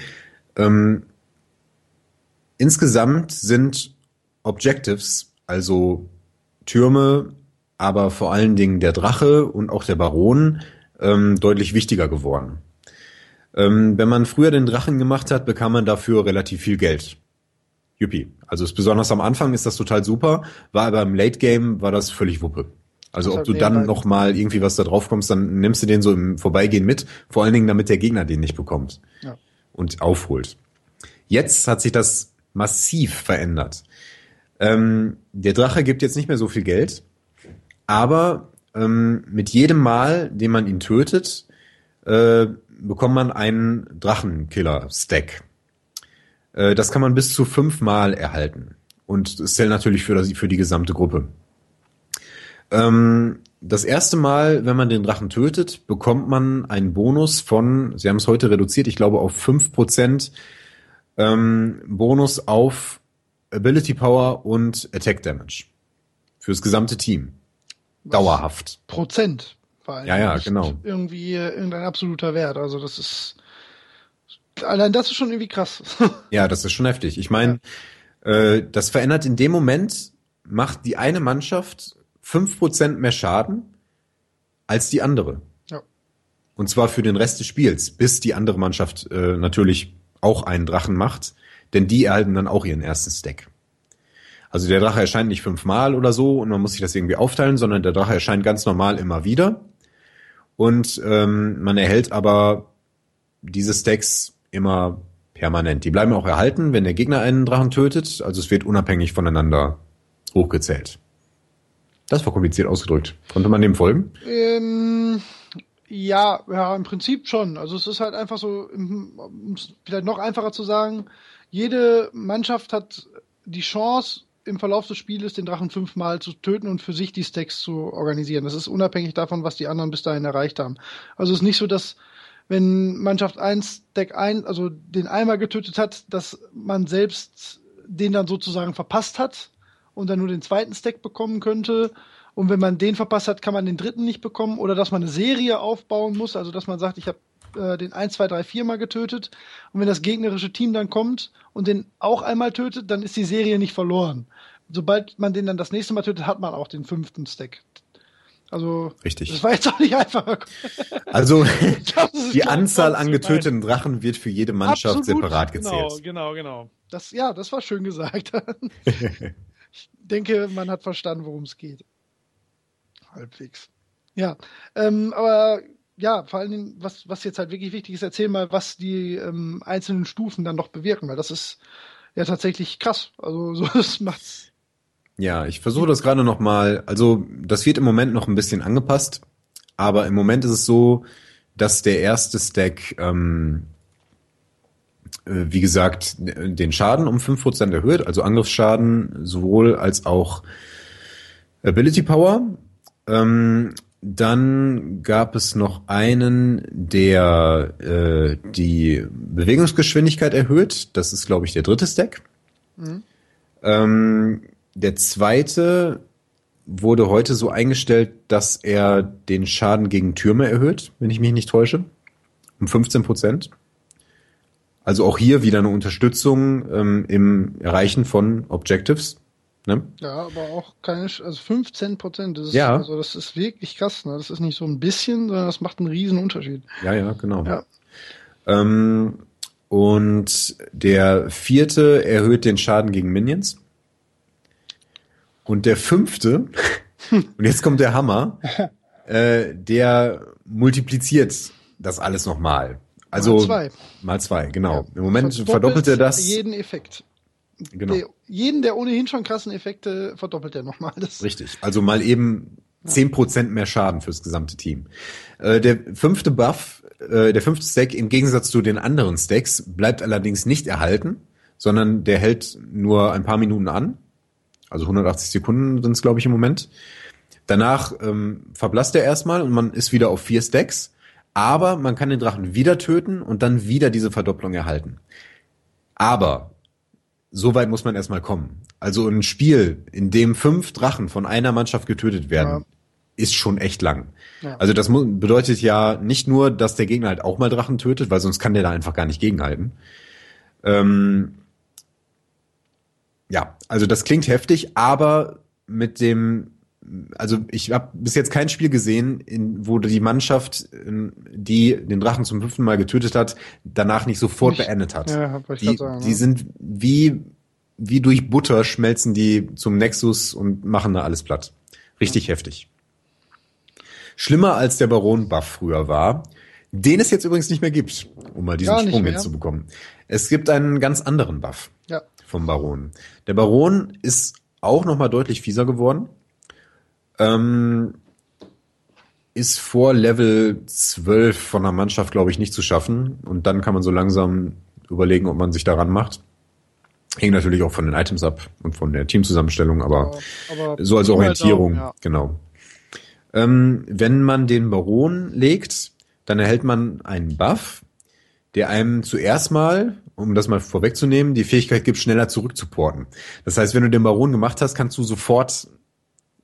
Ähm, insgesamt sind Objectives, also Türme, aber vor allen Dingen der Drache und auch der Baron, ähm, deutlich wichtiger geworden. Ähm, wenn man früher den Drachen gemacht hat, bekam man dafür relativ viel Geld. Yuppie. Also ist besonders am Anfang ist das total super, war aber im Late Game war das völlig Wuppe. Also ob du dann noch mal irgendwie was da drauf kommst, dann nimmst du den so im Vorbeigehen mit, vor allen Dingen damit der Gegner den nicht bekommt ja. und aufholt. Jetzt hat sich das massiv verändert. Ähm, der Drache gibt jetzt nicht mehr so viel Geld, aber ähm, mit jedem Mal, den man ihn tötet, äh, bekommt man einen Drachenkiller-Stack. Äh, das kann man bis zu fünfmal erhalten. Und das zählt natürlich für, das, für die gesamte Gruppe. Ähm, das erste Mal, wenn man den Drachen tötet, bekommt man einen Bonus von, Sie haben es heute reduziert, ich glaube auf fünf Prozent ähm, Bonus auf Ability Power und Attack Damage. Fürs gesamte Team. Dauerhaft. Prozent. Vor allem Ja, ja, genau. Irgendwie irgendein absoluter Wert. Also das ist allein das ist schon irgendwie krass. Ja, das ist schon heftig. Ich meine, äh, das verändert in dem Moment, macht die eine Mannschaft fünf Prozent mehr Schaden als die andere. Ja. Und zwar für den Rest des Spiels, bis die andere Mannschaft äh, natürlich auch einen Drachen macht, denn die erhalten dann auch ihren ersten Stack. Also der Drache erscheint nicht fünfmal oder so und man muss sich das irgendwie aufteilen, sondern der Drache erscheint ganz normal immer wieder. Und ähm, man erhält aber diese Stacks immer permanent. Die bleiben auch erhalten, wenn der Gegner einen Drachen tötet. Also es wird unabhängig voneinander hochgezählt. Das war kompliziert ausgedrückt. Konnte man dem folgen? ähm, ja, ja, im Prinzip schon. Also es ist halt einfach so, um es vielleicht noch einfacher zu sagen, jede Mannschaft hat die Chance, im Verlauf des Spieles den Drachen fünfmal zu töten und für sich die Stacks zu organisieren. Das ist unabhängig davon, was die anderen bis dahin erreicht haben. Also es ist nicht so, dass wenn Mannschaft 1 Stack 1, also den einmal getötet hat, dass man selbst den dann sozusagen verpasst hat und dann nur den zweiten Stack bekommen könnte. Und wenn man den verpasst hat, kann man den dritten nicht bekommen. Oder dass man eine Serie aufbauen muss, also dass man sagt, ich habe äh, den 1, 2, 3, 4 mal getötet. Und wenn das gegnerische Team dann kommt und den auch einmal tötet, dann ist die Serie nicht verloren. Sobald man den dann das nächste Mal tötet, hat man auch den fünften Stack. Also, Richtig. das war jetzt auch nicht einfach. Also die glaub ich, Anzahl an getöteten Drachen wird für jede Mannschaft Absolut, separat genau, gezählt. Genau, genau. Das, ja, das war schön gesagt. ich denke, man hat verstanden, worum es geht. Halbwegs. Ja, ähm, aber ja, vor allen Dingen, was, was jetzt halt wirklich wichtig ist, erzähl mal, was die ähm, einzelnen Stufen dann noch bewirken, weil das ist ja tatsächlich krass. Also so das macht's. Ja, ich versuche das gerade noch mal. Also das wird im Moment noch ein bisschen angepasst, aber im Moment ist es so, dass der erste Stack, ähm, äh, wie gesagt, den Schaden um 5% erhöht, also Angriffsschaden sowohl als auch Ability Power. Ähm, dann gab es noch einen, der äh, die Bewegungsgeschwindigkeit erhöht. Das ist, glaube ich, der dritte Stack. Ähm, der zweite wurde heute so eingestellt, dass er den Schaden gegen Türme erhöht, wenn ich mich nicht täusche. Um 15 Prozent. Also auch hier wieder eine Unterstützung ähm, im Erreichen von Objectives. Ne? Ja, aber auch keine, also 15 Prozent. Das ist, Ja. also das ist wirklich krass. Ne? Das ist nicht so ein bisschen, sondern das macht einen riesen Unterschied. Ja, ja, genau. Ja. Ähm, und der vierte erhöht den Schaden gegen Minions. Und der fünfte, und jetzt kommt der Hammer, äh, der multipliziert das alles nochmal. Also Mal zwei. Mal zwei, genau. Ja. Im Moment Verdoppelt verdoppelt er das. Jeden Effekt. Genau. Der, jeden der ohnehin schon krassen Effekte verdoppelt er nochmal. Das Richtig. Also mal eben zehn Prozent mehr Schaden fürs gesamte Team. Äh, der fünfte Buff, äh, der fünfte Stack im Gegensatz zu den anderen Stacks bleibt allerdings nicht erhalten, sondern der hält nur ein paar Minuten an. Also 180 Sekunden sind es, glaube ich, im Moment. Danach ähm, verblasst er erstmal und man ist wieder auf vier Stacks. Aber man kann den Drachen wieder töten und dann wieder diese Verdopplung erhalten. Aber so weit muss man erstmal kommen. Also ein Spiel, in dem fünf Drachen von einer Mannschaft getötet werden, Ja. ist schon echt lang. Ja. Also das bedeutet ja nicht nur, dass der Gegner halt auch mal Drachen tötet, weil sonst kann der da einfach gar nicht gegenhalten. Ähm, ja, also das klingt heftig, aber mit dem, also ich habe bis jetzt kein Spiel gesehen, in, wo die Mannschaft, ähm, die den Drachen zum fünften Mal getötet hat, danach nicht sofort Nicht- beendet hat. Ja, ich die, sagen, die ne? sind wie, wie durch Butter schmelzen die zum Nexus und machen da alles platt. Richtig heftig. Schlimmer als der Baron-Buff früher war, den es jetzt übrigens nicht mehr gibt, um mal diesen Sprung hinzubekommen. Es gibt einen ganz anderen Buff ja. Vom Baron. Der Baron ist auch noch mal deutlich fieser geworden. Ähm, ist vor Level 12 von der Mannschaft, glaube ich, nicht zu schaffen. Und dann kann man so langsam überlegen, ob man sich daran macht. Hängt natürlich auch von den Items ab und von der Teamzusammenstellung, aber aber so als mal Orientierung, Daumen, ja. genau. Ähm, wenn man den Baron legt, dann erhält man einen Buff, der einem zuerst mal, um das mal vorwegzunehmen, die Fähigkeit gibt, schneller zurückzuporten. Das heißt, wenn du den Baron gemacht hast, kannst du sofort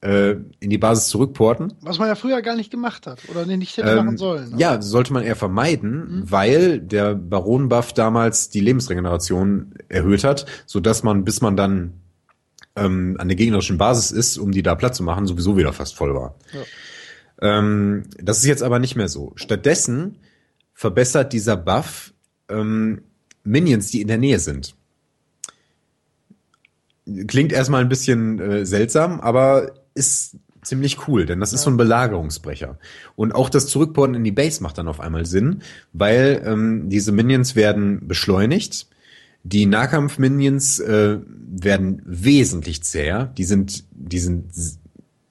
äh, in die Basis zurückporten. Was man ja früher gar nicht gemacht hat oder nicht hätte ähm, machen sollen. Ne? Ja, sollte man eher vermeiden, mhm. weil der Baron-Buff damals die Lebensregeneration erhöht hat, so dass man, bis man dann ähm, an der gegnerischen Basis ist, um die da Platz zu machen, sowieso wieder fast voll war. Ja. Ähm, das ist jetzt aber nicht mehr so. Stattdessen verbessert dieser Buff ähm, Minions, die in der Nähe sind. Klingt erstmal ein bisschen äh, seltsam, aber ist ziemlich cool, denn das ist so ein Belagerungsbrecher. Und auch das Zurückporten in die Base macht dann auf einmal Sinn, weil ähm, diese Minions werden beschleunigt. Die Nahkampf-Minions äh, werden wesentlich zäher. Die sind, die sind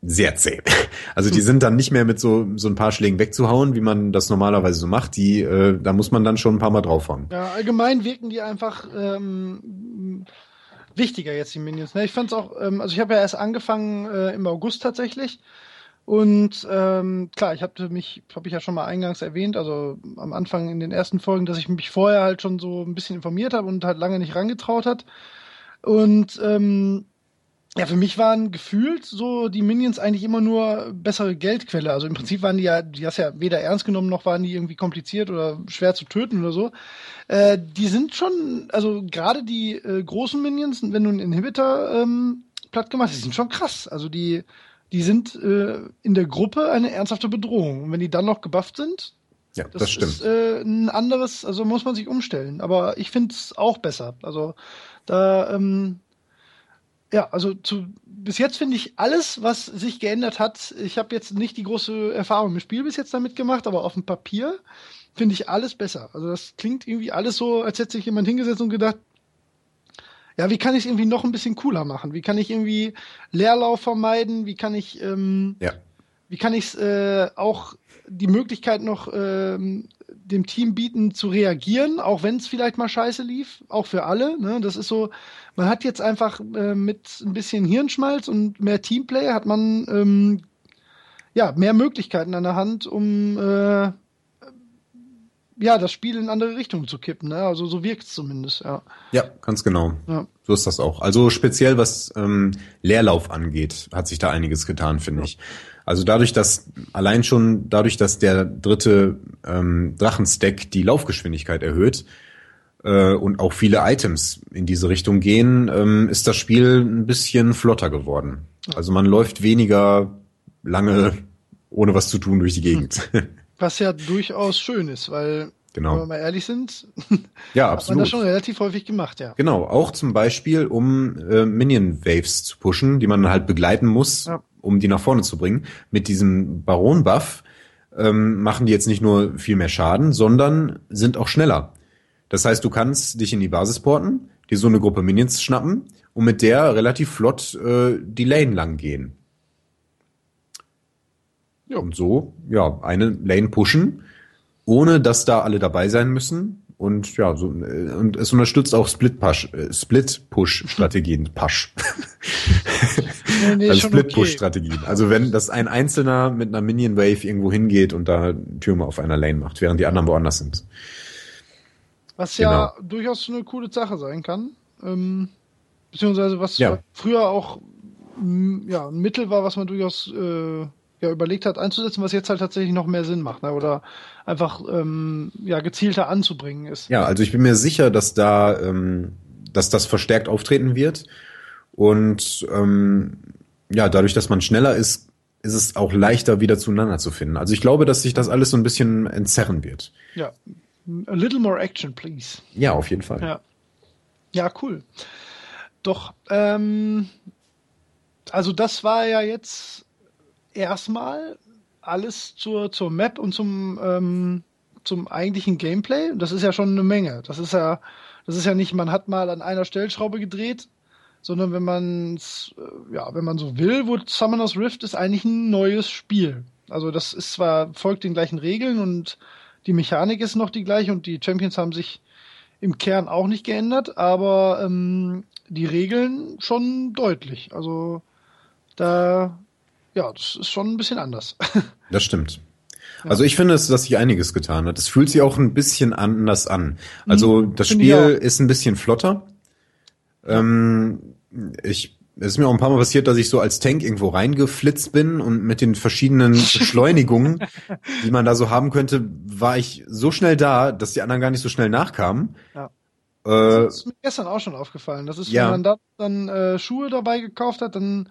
sehr zäh. Also die sind dann nicht mehr mit so so ein paar Schlägen wegzuhauen, wie man das normalerweise so macht. Die, äh, da muss man dann schon ein paar Mal draufhauen. Ja, allgemein wirken die einfach ähm, wichtiger jetzt die Minions. Ne? Ich fand's auch, ähm, also ich habe ja erst angefangen äh, im August tatsächlich. Und ähm, klar, ich hatte mich, habe ich ja schon mal eingangs erwähnt, also am Anfang in den ersten Folgen, dass ich mich vorher halt schon so ein bisschen informiert habe und halt lange nicht rangetraut hat. Und ähm, ja, für mich waren gefühlt so die Minions eigentlich immer nur bessere Geldquelle. Also im Prinzip waren die ja, die hast ja weder ernst genommen noch waren die irgendwie kompliziert oder schwer zu töten oder so. Äh, die sind schon, also gerade die äh, großen Minions, wenn du einen Inhibitor ähm, platt gemacht hast, die sind schon krass. Also die, die sind äh, in der Gruppe eine ernsthafte Bedrohung. Und wenn die dann noch gebufft sind, ja, das, das stimmt. Ist, äh, ein anderes, also muss man sich umstellen. Aber ich finde es auch besser. Also da ähm, ja, also zu, bis jetzt finde ich alles, was sich geändert hat. Ich habe jetzt nicht die große Erfahrung im Spiel bis jetzt damit gemacht, aber auf dem Papier finde ich alles besser. Also das klingt irgendwie alles so, als hätte sich jemand hingesetzt und gedacht, ja, wie kann ich es irgendwie noch ein bisschen cooler machen? Wie kann ich irgendwie Leerlauf vermeiden? Wie kann ich, ähm, ja. Wie kann ich äh, auch die Möglichkeit noch ähm, dem Team bieten zu reagieren, auch wenn es vielleicht mal scheiße lief, auch für alle. Ne? Das ist so, man hat jetzt einfach äh, mit ein bisschen Hirnschmalz und mehr Teamplay hat man ähm, ja mehr Möglichkeiten an der Hand, um äh, ja das Spiel in andere Richtungen zu kippen. Ne? Also so wirkt es zumindest. Ja. ja, ganz genau. Ja. So ist das auch. Also speziell was ähm, Leerlauf angeht, hat sich da einiges getan, finde ich. Also dadurch, dass allein schon dadurch, dass der dritte ähm, Drachenstack die Laufgeschwindigkeit erhöht äh, und auch viele Items in diese Richtung gehen, ähm, ist das Spiel ein bisschen flotter geworden. Also man läuft weniger lange ohne was zu tun durch die Gegend. Was ja durchaus schön ist, weil Genau. Wenn wir mal ehrlich sind, ja, absolut. hat man das schon relativ häufig gemacht, ja. Genau, auch zum Beispiel, um äh, Minion Waves zu pushen, die man halt begleiten muss, ja um die nach vorne zu bringen. Mit diesem Baron-Buff ähm, machen die jetzt nicht nur viel mehr Schaden, sondern sind auch schneller. Das heißt, du kannst dich in die Basis porten, dir so eine Gruppe Minions schnappen und mit der relativ flott äh, die Lane lang gehen. Ja. Und so, ja, eine Lane pushen, ohne dass da alle dabei sein müssen und ja, so, und es unterstützt auch Split-Push, äh, Split-Push-Strategien. Push. nee, nee, also Split-Push-Strategien. Okay. Also wenn das ein Einzelner mit einer Minion-Wave irgendwo hingeht und da Türme auf einer Lane macht, während die anderen woanders sind. Was genau. ja durchaus eine coole Sache sein kann. Ähm, beziehungsweise was ja. früher auch ja, ein Mittel war, was man durchaus äh, ja, überlegt hat einzusetzen, was jetzt halt tatsächlich noch mehr Sinn macht, ne? oder einfach ähm, ja gezielter anzubringen ist. Ja, also ich bin mir sicher, dass da, ähm, dass das verstärkt auftreten wird und ähm, ja, dadurch, dass man schneller ist, ist es auch leichter wieder zueinander zu finden. Also ich glaube, dass sich das alles so ein bisschen entzerren wird. Ja, a little more action, please. Ja, auf jeden Fall. Ja, ja cool. Doch, ähm, also das war ja jetzt erstmal alles zur, zur Map und zum, ähm, zum eigentlichen Gameplay. Das ist ja schon eine Menge. Das ist ja, das ist ja nicht, man hat mal an einer Stellschraube gedreht, sondern wenn man äh, ja, wenn man so will, wo Summoners Rift ist eigentlich ein neues Spiel. Also das ist zwar, folgt den gleichen Regeln und die Mechanik ist noch die gleiche und die Champions haben sich im Kern auch nicht geändert, aber ähm, die Regeln schon deutlich. Also da ja, das ist schon ein bisschen anders. Das stimmt. Also ich finde, dass sich einiges getan hat. Es fühlt sich auch ein bisschen anders an. Also mhm, das Spiel ist ein bisschen flotter. Ähm, ich es ist mir auch ein paar Mal passiert, dass ich so als Tank irgendwo reingeflitzt bin und mit den verschiedenen Beschleunigungen, die man da so haben könnte, war ich so schnell da, dass die anderen gar nicht so schnell nachkamen. Ja. Äh, das ist mir gestern auch schon aufgefallen. Das ist, wenn ja. man da dann äh, Schuhe dabei gekauft hat, dann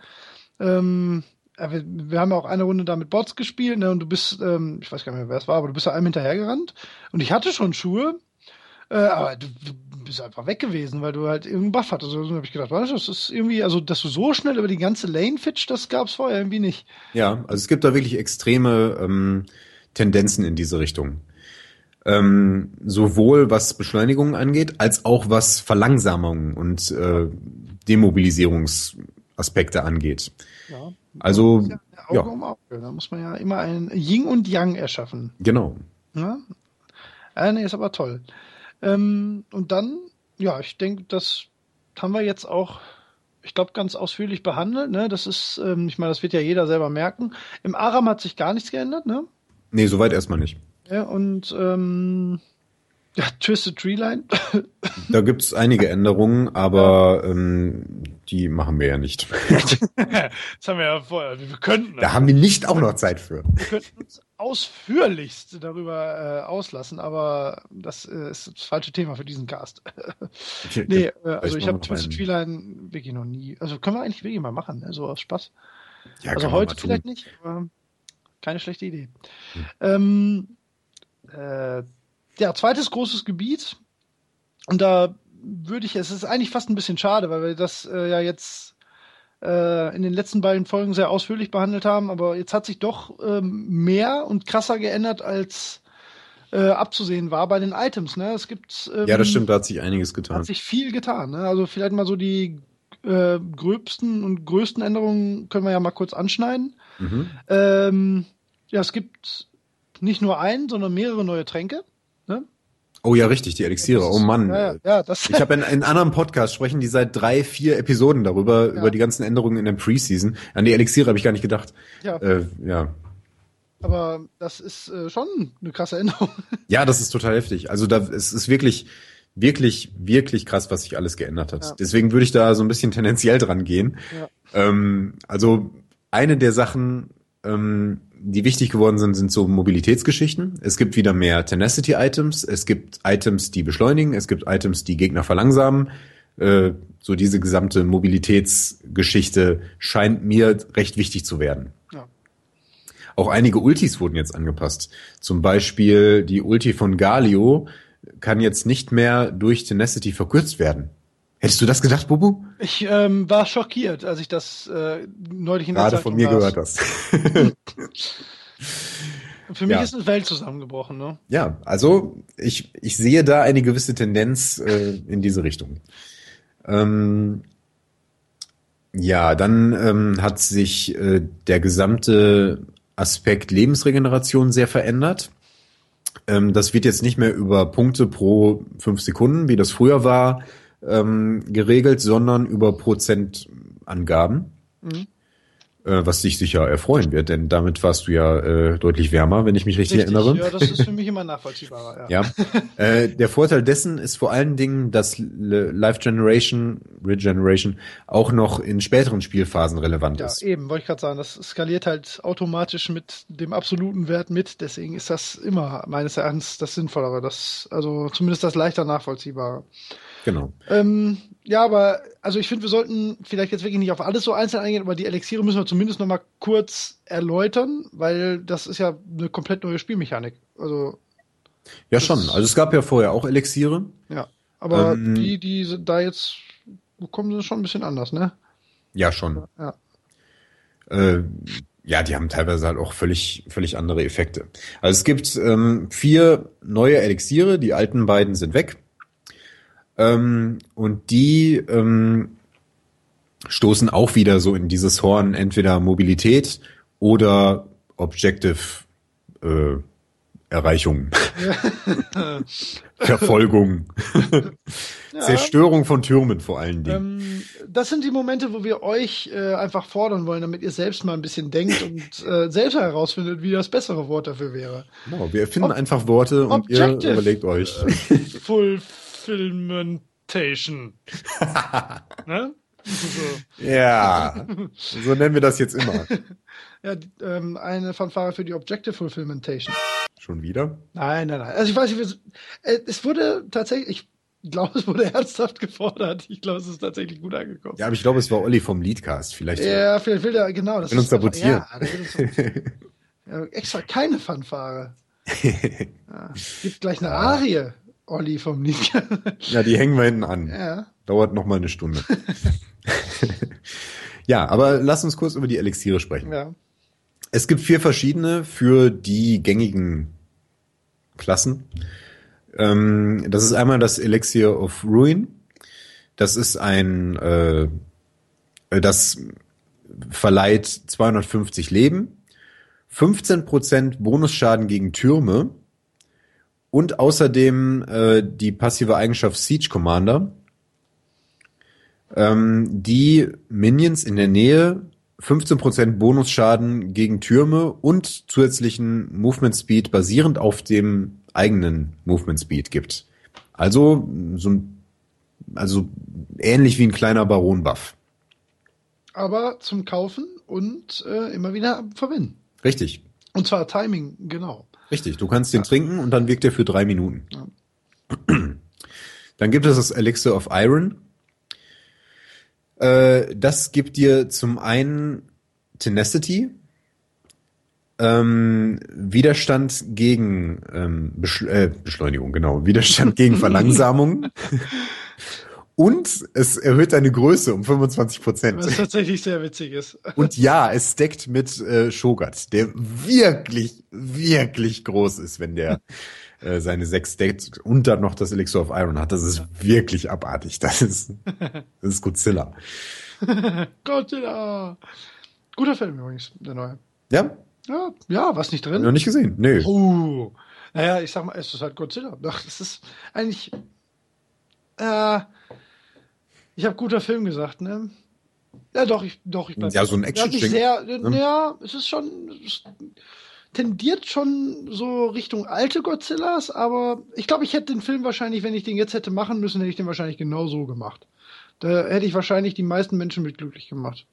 ähm, wir, wir, haben ja auch eine Runde da mit Bots gespielt, ne, und du bist, ähm, ich weiß gar nicht mehr, wer es war, aber du bist ja einem hinterhergerannt und ich hatte schon Schuhe, äh, aber du, du bist einfach weg gewesen, weil du halt irgendeinen Buff hattest. Also, so habe ich gedacht, weißt du, das ist irgendwie, also dass du so schnell über die ganze Lane fitcht, das gab's vorher irgendwie nicht. Ja, also es gibt da wirklich extreme ähm, Tendenzen in diese Richtung. Ähm, sowohl was Beschleunigungen angeht, als auch was Verlangsamungen und äh, Demobilisierungsaspekte angeht. Ja. Also, ja, Auge ja. Um Auge. Da muss man ja immer ein Yin und Yang erschaffen. Genau. Ja? Äh, nee, ist aber toll. Ähm, und dann, ja, ich denke, das haben wir jetzt auch, ich glaube, ganz ausführlich behandelt. Ne? Das ist, ähm, ich meine, das wird ja jeder selber merken. Im Aram hat sich gar nichts geändert, ne? Nee, soweit erstmal nicht. Ja, und ähm, ja, Twisted Treeline. da gibt's einige Änderungen, aber ähm, die machen wir ja nicht. das haben wir ja vorher. Wir könnten. Da haben wir nicht auch noch Zeit für. Wir könnten uns ausführlichst darüber äh, auslassen, aber das äh, ist das falsche Thema für diesen Cast. nee, äh, also ich habe Twisted Treeline wirklich noch nie. Also können wir eigentlich wirklich mal machen, ne? so aus Spaß. Ja, also heute vielleicht nicht, aber keine schlechte Idee. Hm. Ähm, äh, ja, zweites großes Gebiet. Und da würde ich, es ist eigentlich fast ein bisschen schade, weil wir das äh, ja jetzt äh, in den letzten beiden Folgen sehr ausführlich behandelt haben, aber jetzt hat sich doch ähm, mehr und krasser geändert, als äh, abzusehen war bei den Items. Ne? Es gibt ähm, ja, das stimmt, da hat sich einiges getan. Hat sich viel getan. Ne? Also vielleicht mal so die äh, gröbsten und größten Änderungen können wir ja mal kurz anschneiden. Mhm. Ähm, ja, es gibt nicht nur einen, sondern mehrere neue Tränke. Ne? Oh ja, richtig, die Elixiere. Oh Mann. Ja, ja, ich habe in, in anderen Podcasts sprechen die seit drei, vier Episoden darüber, ja. über die ganzen Änderungen in der Preseason. An die Elixiere habe ich gar nicht gedacht. Ja. Äh, ja. Aber das ist äh, schon eine krasse Änderung. Ja, das ist total heftig. Also da es ist wirklich, wirklich, wirklich krass, was sich alles geändert hat. Deswegen würde ich da so ein bisschen tendenziell dran gehen. Ähm, also eine der Sachen, ähm, die wichtig geworden sind, sind so Mobilitätsgeschichten. Es gibt wieder mehr Tenacity-Items. Es gibt Items, die beschleunigen. Es gibt Items, die Gegner verlangsamen. Äh, so diese gesamte Mobilitätsgeschichte scheint mir recht wichtig zu werden. Ja. Auch einige Ultis wurden jetzt angepasst. Zum Beispiel die Ulti von Galio kann jetzt nicht mehr durch Tenacity verkürzt werden. Hättest du das gedacht, Bubu? Ich ähm, war schockiert, als ich das äh, neulich in der Gerade von mir las. gehört hast. Für mich ja. ist eine Welt zusammengebrochen, ne? Ja, also ich, ich sehe da eine gewisse Tendenz äh, in diese Richtung. Ähm, ja, dann ähm, hat sich äh, der gesamte Aspekt Lebensregeneration sehr verändert. Ähm, das wird jetzt nicht mehr über Punkte pro fünf Sekunden, wie das früher war, ähm, geregelt, sondern über Prozentangaben. Mhm. Äh, was dich sicher erfreuen wird, denn damit warst du ja äh, deutlich wärmer, wenn ich mich richtig, richtig erinnere. Ja, das ist für mich immer nachvollziehbarer. Ja. ja. Äh, der Vorteil dessen ist vor allen Dingen, dass Life Generation, Regeneration auch noch in späteren Spielphasen relevant ja, ist. Ja, eben, wollte ich gerade sagen, das skaliert halt automatisch mit dem absoluten Wert mit, deswegen ist das immer meines Erachtens das Sinnvollere, das, also zumindest das leichter nachvollziehbare. Genau. Ähm, ja, aber also ich finde, wir sollten vielleicht jetzt wirklich nicht auf alles so einzeln eingehen, aber die Elixiere müssen wir zumindest noch mal kurz erläutern, weil das ist ja eine komplett neue Spielmechanik. Also ja schon. Also es gab ja vorher auch Elixiere. Ja, aber ähm, die, die sind da jetzt bekommen sie schon ein bisschen anders, ne? Ja schon. Ja. Äh, ja, die haben teilweise halt auch völlig, völlig andere Effekte. Also es gibt ähm, vier neue Elixiere, die alten beiden sind weg. Ähm, und die ähm, stoßen auch wieder so in dieses Horn entweder Mobilität oder Objective äh, Erreichung. Verfolgung. ja. Zerstörung von Türmen vor allen Dingen. Ähm, das sind die Momente, wo wir euch äh, einfach fordern wollen, damit ihr selbst mal ein bisschen denkt und äh, selbst herausfindet, wie das bessere Wort dafür wäre. Genau, wir erfinden Ob einfach Worte und ihr überlegt euch. Fulfillmentation. ne? So. Ja, so nennen wir das jetzt immer. ja, ähm, eine Fanfare für die Objective Fulfillmentation. Schon wieder? Nein, nein, nein. Also ich weiß nicht, äh, es wurde tatsächlich, ich glaube, es wurde ernsthaft gefordert. Ich glaube, es ist tatsächlich gut angekommen. Ja, aber ich glaube, es war Olli vom Leadcast. Vielleicht. Ja, vielleicht will er, genau. Das will uns sabotieren. Ja, der will uns sabotieren. ja, extra keine Fanfare. ja, gibt gleich eine Arie, Olli vom Leadcast. ja, die hängen wir hinten an. Ja. Dauert noch mal eine Stunde. ja, aber lass uns kurz über die Elixiere sprechen. Ja. Es gibt vier verschiedene für die gängigen Klassen. Ähm, das ist einmal das Elixir of Ruin. Das ist ein, äh, das verleiht 250 Leben, 15% Bonusschaden gegen Türme und außerdem äh, die passive Eigenschaft Siege Commander, ähm, die Minions in der Nähe 15% Bonusschaden gegen Türme und zusätzlichen Movement Speed basierend auf dem eigenen Movement Speed gibt. Also so ein, also ähnlich wie ein kleiner Baron-Buff. Aber zum Kaufen und äh, immer wieder verwenden. Richtig. Und zwar Timing, genau. Richtig, du kannst den ja. trinken und dann wirkt er für drei Minuten. Ja. Dann gibt es das Elixir of Iron. Äh, das gibt dir zum einen Tenacity, ähm, Widerstand gegen ähm, äh, Beschleunigung, genau, Widerstand gegen Verlangsamung. Und es erhöht deine Größe um 25 Prozent. Was tatsächlich sehr witzig ist. Und ja, es steckt mit äh, Shogat, der wirklich, wirklich groß ist, wenn der äh, seine sechs States und dann noch das Elixir of Iron hat. Das ist ja. wirklich abartig. Das ist, das ist Godzilla. Godzilla! Guter Film übrigens, der neue. Ja? Ja, ja, was nicht drin? Noch nicht gesehen, nee. Oh. Naja, ich sag mal, es ist halt Godzilla. Ach, das ist eigentlich, äh, ich habe guter Film gesagt, ne? Ja, doch, ich, doch, ich bleib Ja, so ein action ja, sehr, ne? Ja, es ist schon, es tendiert schon so Richtung alte Godzillas, aber ich glaube, ich hätte den Film wahrscheinlich, wenn ich den jetzt hätte machen müssen, hätte ich den wahrscheinlich genau so gemacht. Da hätte ich wahrscheinlich die meisten Menschen mit glücklich gemacht.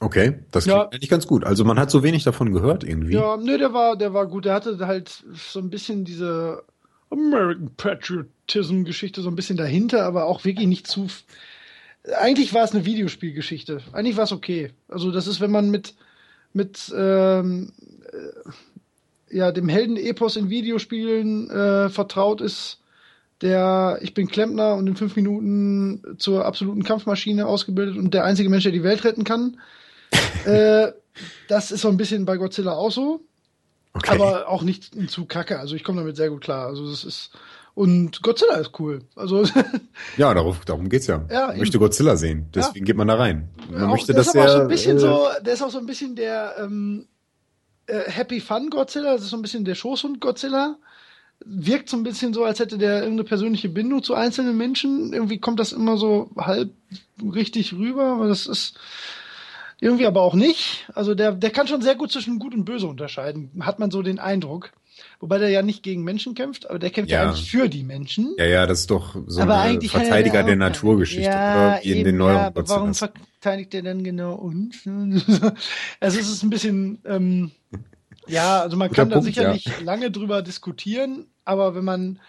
Okay, das klingt ja. eigentlich ganz gut. Also man hat so wenig davon gehört irgendwie. Ja, nee, der war, der war gut. Der hatte halt so ein bisschen diese American Patriotism Geschichte so ein bisschen dahinter, aber auch wirklich nicht zu. Eigentlich war es eine Videospielgeschichte. Eigentlich war es okay. Also das ist, wenn man mit mit ähm, äh, ja dem Heldenepos in Videospielen äh, vertraut ist, der ich bin Klempner und in fünf Minuten zur absoluten Kampfmaschine ausgebildet und der einzige Mensch, der die Welt retten kann. äh, das ist so ein bisschen bei Godzilla auch so. Okay. Aber auch nicht zu kacke. Also ich komme damit sehr gut klar. Also das ist. Und Godzilla ist cool. Also ja, darauf, darum geht's ja. ja man möchte Godzilla sehen. Deswegen ja. geht man da rein. Man auch, möchte, der dass er, auch so ein bisschen äh, so, der ist auch so ein bisschen der ähm, äh, Happy Fun Godzilla. Das ist so ein bisschen der Schoßhund Godzilla. Wirkt so ein bisschen so, als hätte der irgendeine persönliche Bindung zu einzelnen Menschen. Irgendwie kommt das immer so halb richtig rüber, aber das ist irgendwie aber auch nicht. Also der, der kann schon sehr gut zwischen Gut und Böse unterscheiden, hat man so den Eindruck. Wobei der ja nicht gegen Menschen kämpft, aber der kämpft ja, ja eigentlich für die Menschen. Ja, ja, das ist doch so aber ein Verteidiger der, der Naturgeschichte, ja, in den neueren ja, aber warum verteidigt er denn genau uns? also es ist ein bisschen, ähm, ja, also man kann da sicherlich ja. lange drüber diskutieren, aber wenn man,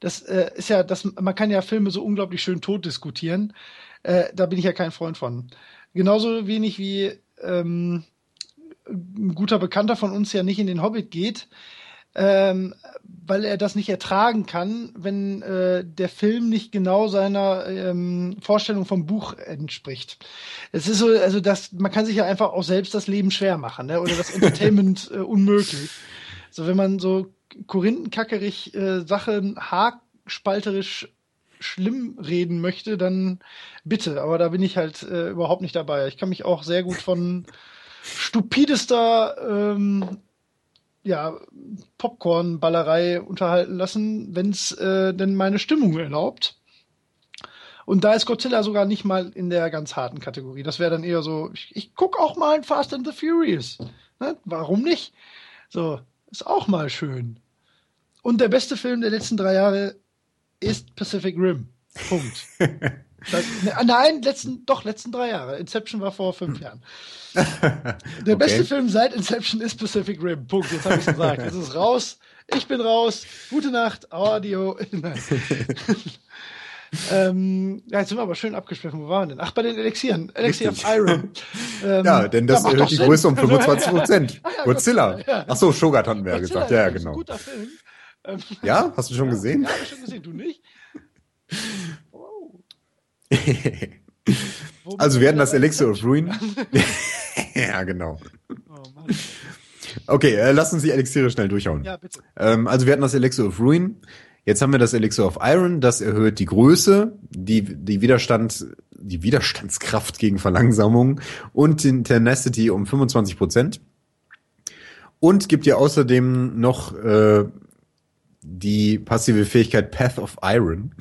das äh, ist ja, das, man kann ja Filme so unglaublich schön tot diskutieren. Äh, da bin ich ja kein Freund von. Genauso wenig wie ähm, ein guter Bekannter von uns ja nicht in den Hobbit geht, ähm, weil er das nicht ertragen kann, wenn äh, der Film nicht genau seiner ähm, Vorstellung vom Buch entspricht. Es ist so, also das, man kann sich ja einfach auch selbst das Leben schwer machen, ne? oder das Entertainment äh, unmöglich. So, wenn man so korinthenkackerig äh, Sachen haarspalterisch schlimm reden möchte, dann bitte. Aber da bin ich halt äh, überhaupt nicht dabei. Ich kann mich auch sehr gut von stupidester ähm, ja, Popcorn-Ballerei unterhalten lassen, wenn es äh, denn meine Stimmung erlaubt. Und da ist Godzilla sogar nicht mal in der ganz harten Kategorie. Das wäre dann eher so, ich, ich guck auch mal in Fast and the Furious. Ne? Warum nicht? So, ist auch mal schön. Und der beste Film der letzten drei Jahre ist Pacific Rim. Punkt. Ne, nein, letzten, doch, letzten drei Jahre. Inception war vor fünf Jahren. Der okay. beste Film seit Inception ist Pacific Rim. Punkt. Jetzt habe ich gesagt. Es ist raus. Ich bin raus. Gute Nacht. Audio. ähm, ja, jetzt sind wir aber schön abgesprochen. Wo waren wir denn? Ach, bei den Elixieren. Elixier of Iron. Ähm, ja, denn das erhöht die Größe um 25 Prozent. ah, ja, Godzilla. Ja. Ach so, Shogat hatten wir ja gesagt. Ja, genau. Ist ein guter Film. Ähm, ja, hast du schon gesehen? Ja, habe ich schon gesehen. Du nicht? also wir hatten das Elixir of Ruin. ja, genau. Oh, okay, äh, lass uns die Elixiere schnell durchhauen. Ja, bitte. Ähm, also wir hatten das Elixir of Ruin. Jetzt haben wir das Elixir of Iron, das erhöht die Größe, die, die Widerstand, die Widerstandskraft gegen Verlangsamung und den Tenacity um 25 Prozent. Und gibt dir außerdem noch äh, die passive Fähigkeit Path of Iron.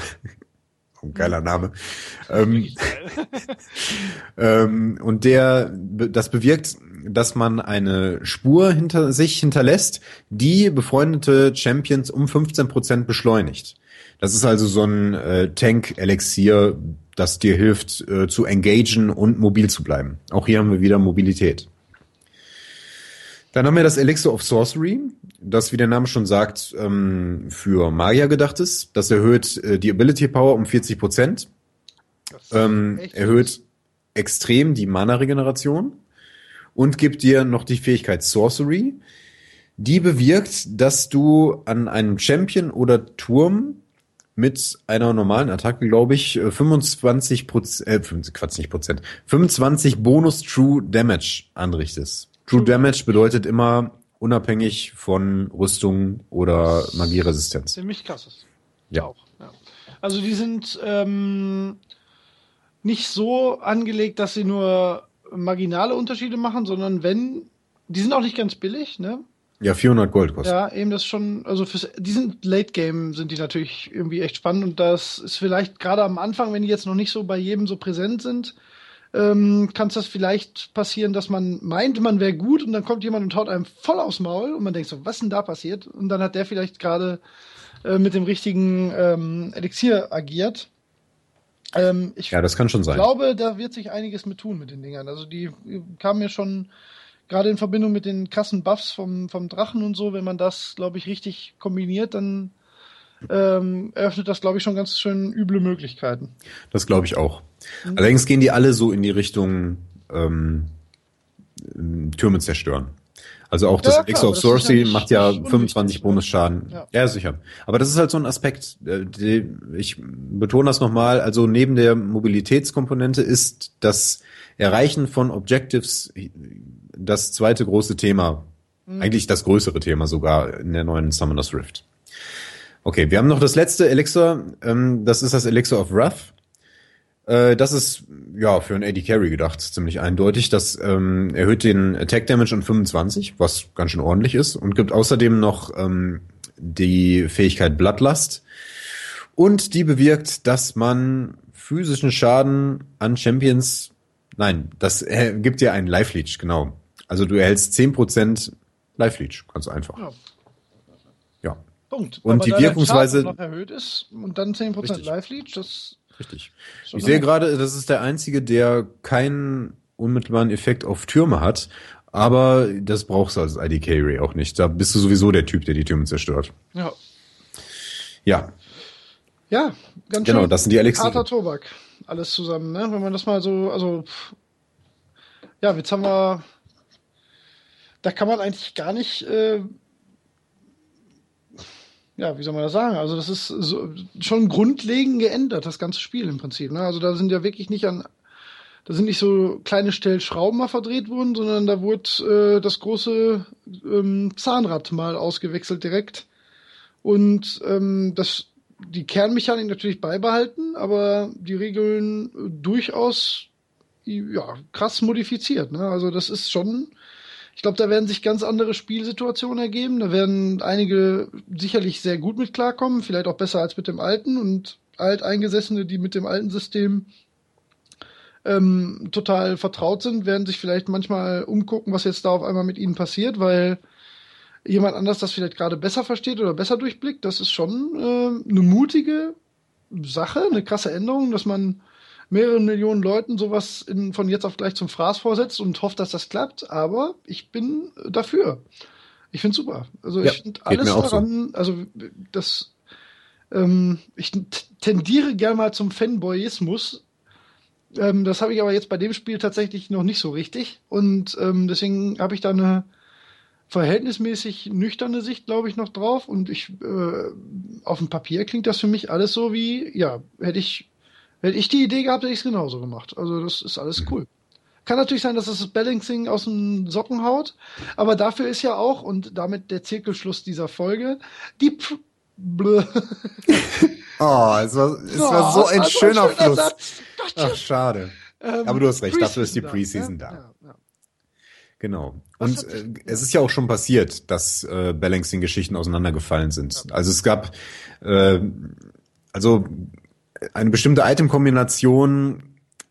Ein geiler Name. Ähm, ähm, und der, das bewirkt, dass man eine Spur hinter sich hinterlässt, die befreundete Champions um 15 Prozent beschleunigt. Das ist also so ein äh, Tank-Elixier, das dir hilft, äh, zu engagen und mobil zu bleiben. Auch hier haben wir wieder Mobilität. Dann haben wir das Elixir of Sorcery, das, wie der Name schon sagt, ähm, für Magier gedacht ist. Das erhöht äh, die Ability Power um 40 Prozent. Ähm, erhöht extrem die Mana-Regeneration und gibt dir noch die Fähigkeit Sorcery. Die bewirkt, dass du an einem Champion oder Turm mit einer normalen Attacke, glaube ich, 25 Prozent, äh, Quatsch, nicht Prozent, 25 Bonus True Damage anrichtest. True Damage bedeutet immer unabhängig von Rüstung oder Magieresistenz. Ziemlich krasses. Ja. Auch, ja. Also die sind ähm, nicht so angelegt, dass sie nur marginale Unterschiede machen, sondern wenn, die sind auch nicht ganz billig, ne? Ja, 400 Gold kostet. Ja, eben das schon, also fürs, die sind Late Game sind die natürlich irgendwie echt spannend und das ist vielleicht gerade am Anfang, wenn die jetzt noch nicht so bei jedem so präsent sind, ähm, kann es das vielleicht passieren, dass man meint, man wäre gut und dann kommt jemand und haut einem voll aufs Maul und man denkt so, was denn da passiert? Und dann hat der vielleicht gerade äh, mit dem richtigen ähm, Elixier agiert. Ähm, ich ja, das kann schon sein. Ich glaube, da wird sich einiges mit tun mit den Dingern. Also die kamen mir schon gerade in Verbindung mit den krassen Buffs vom, vom Drachen und so, wenn man das, glaube ich, richtig kombiniert, dann ähm, eröffnet das, glaube ich, schon ganz schön üble Möglichkeiten. Das glaube ich auch. Mhm. Allerdings gehen die alle so in die Richtung ähm, Türme zerstören. Also auch das ja, Elixir of Sorcery ja macht ja 25 Bonusschaden. Ja. ja, sicher. Aber das ist halt so ein Aspekt, äh, ich betone das nochmal, also neben der Mobilitätskomponente ist das Erreichen von Objectives das zweite große Thema. Mhm. Eigentlich das größere Thema sogar in der neuen Summoner's Rift. Okay, wir haben noch das letzte Elixir. Ähm, das ist das Elixir of Wrath. Äh, das ist ja für einen AD Carry gedacht, ziemlich eindeutig. Das ähm, erhöht den Attack Damage um 25, was ganz schön ordentlich ist, und gibt außerdem noch ähm, die Fähigkeit Bloodlust. Und die bewirkt, dass man physischen Schaden an Champions. Nein, das äh, gibt dir einen Life Leech, genau. Also du erhältst 10% Life Leech, ganz einfach. Ja. Punkt. Und Aber die Wirkungsweise noch erhöht ist und dann 10% Live Leech, das Richtig. Ich sehe gerade, das ist der einzige, der keinen unmittelbaren Effekt auf Türme hat, aber das brauchst du als ID Carry auch nicht. Da bist du sowieso der Typ, der die Türme zerstört. Ja. Ja. Ja, ganz genau, schön. das sind die Elixiere. Harter Tobak. Alles zusammen, ne? Wenn man das mal so, also ja, jetzt haben wir da kann man eigentlich gar nicht äh, ja, wie soll man das sagen? Also das ist so, schon grundlegend geändert, das ganze Spiel im Prinzip. Ne? Also da sind ja wirklich nicht an, da sind nicht so kleine Stellschrauben mal verdreht worden, sondern da wurde äh, das große ähm, Zahnrad mal ausgewechselt direkt. Und ähm, das, die Kernmechanik natürlich beibehalten, aber die Regeln durchaus ja, krass modifiziert. Ne? Also das ist schon ich glaube, da werden sich ganz andere Spielsituationen ergeben. Da werden einige sicherlich sehr gut mit klarkommen, vielleicht auch besser als mit dem alten. Und Alteingesessene, die mit dem alten System ähm, total vertraut sind, werden sich vielleicht manchmal umgucken, was jetzt da auf einmal mit ihnen passiert, weil jemand anders das vielleicht gerade besser versteht oder besser durchblickt. Das ist schon äh, eine mutige Sache, eine krasse Änderung, dass man mehreren Millionen Leuten sowas in, von jetzt auf gleich zum Fraß vorsetzt und hofft, dass das klappt. Aber ich bin dafür. Ich finde super. Also ja, ich finde alles daran, so. also das, ähm, ich tendiere gerne mal zum Fanboyismus. Ähm, das habe ich aber jetzt bei dem Spiel tatsächlich noch nicht so richtig. Und ähm, deswegen habe ich da eine verhältnismäßig nüchterne Sicht, glaube ich, noch drauf. Und ich äh, auf dem Papier klingt das für mich alles so wie, ja, hätte ich, hätte ich die Idee gehabt, hätte ich es genauso gemacht. Also das ist alles cool. Kann natürlich sein, dass es das Balancing aus den Socken haut, aber dafür ist ja auch, und damit der Zirkelschluss dieser Folge, die P Blö. Oh, es war, es oh, war so ein schöner, schöner Fluss. Ach, schade. Ähm, aber du hast recht, dafür ist die Preseason da. da. Ja, ja. Genau. Und äh, es ist ja auch schon passiert, dass äh, Balancing-Geschichten auseinandergefallen sind. Also es gab äh, also eine bestimmte Item-Kombination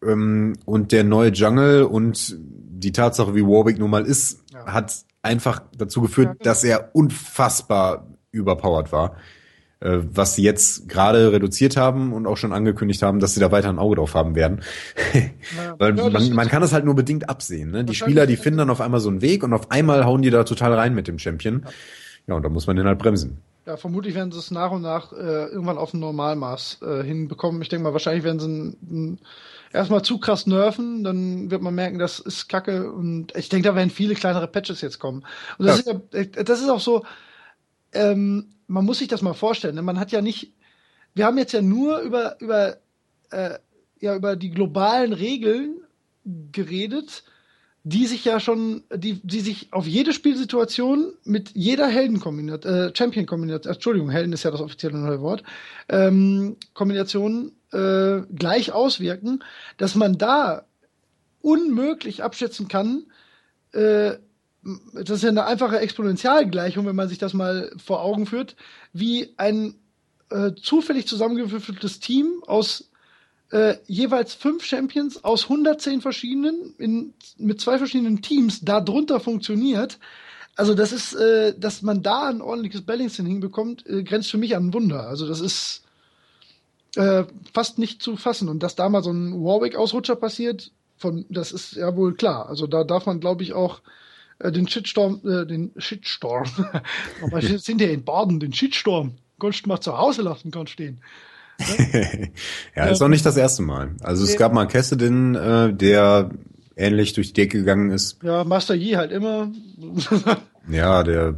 ähm, und der neue Jungle und die Tatsache, wie Warwick nun mal ist, ja. hat einfach dazu geführt, genau. dass er unfassbar überpowered war. Äh, was sie jetzt gerade reduziert haben und auch schon angekündigt haben, dass sie da weiter ein Auge drauf haben werden. Ja. Weil man, man kann das halt nur bedingt absehen. Ne? Die Spieler, die finden dann auf einmal so einen Weg und auf einmal hauen die da total rein mit dem Champion. Ja, ja und da muss man den halt bremsen. Ja, vermutlich werden sie es nach und nach äh, irgendwann auf ein Normalmaß äh, hinbekommen. Ich denke mal, wahrscheinlich werden sie ein, ein, erstmal zu krass nerven, dann wird man merken, das ist Kacke und ich denke, da werden viele kleinere Patches jetzt kommen. Und das, ja. ist, ja, das ist auch so, ähm, man muss sich das mal vorstellen. Ne? Man hat ja nicht, wir haben jetzt ja nur über, über, äh, ja, über die globalen Regeln geredet die sich ja schon, die, die sich auf jede Spielsituation mit jeder Heldenkombination, äh, Champion-Kombination, Entschuldigung, Helden ist ja das offizielle neue Wort, ähm, Kombination äh, gleich auswirken, dass man da unmöglich abschätzen kann, äh, das ist ja eine einfache Exponentialgleichung, wenn man sich das mal vor Augen führt, wie ein äh, zufällig zusammengewürfeltes Team aus äh, jeweils fünf Champions aus 110 verschiedenen, in, mit zwei verschiedenen Teams darunter funktioniert. Also das ist, äh, dass man da ein ordentliches Balancing hinbekommt, äh, grenzt für mich an ein Wunder. Also das ist äh, fast nicht zu fassen. Und dass da mal so ein Warwick-Ausrutscher passiert, von, das ist ja wohl klar. Also da darf man, glaube ich, auch äh, den Shitstorm, äh, den Shitstorm, aber sind ja in Baden, den Shitstorm, kannst du mal zu Hause lassen, kannst stehen. ja, ist auch nicht das erste Mal. Also es gab mal Cassidy, äh, der ähnlich durch die Decke gegangen ist. Ja, Master Yi halt immer. ja, der,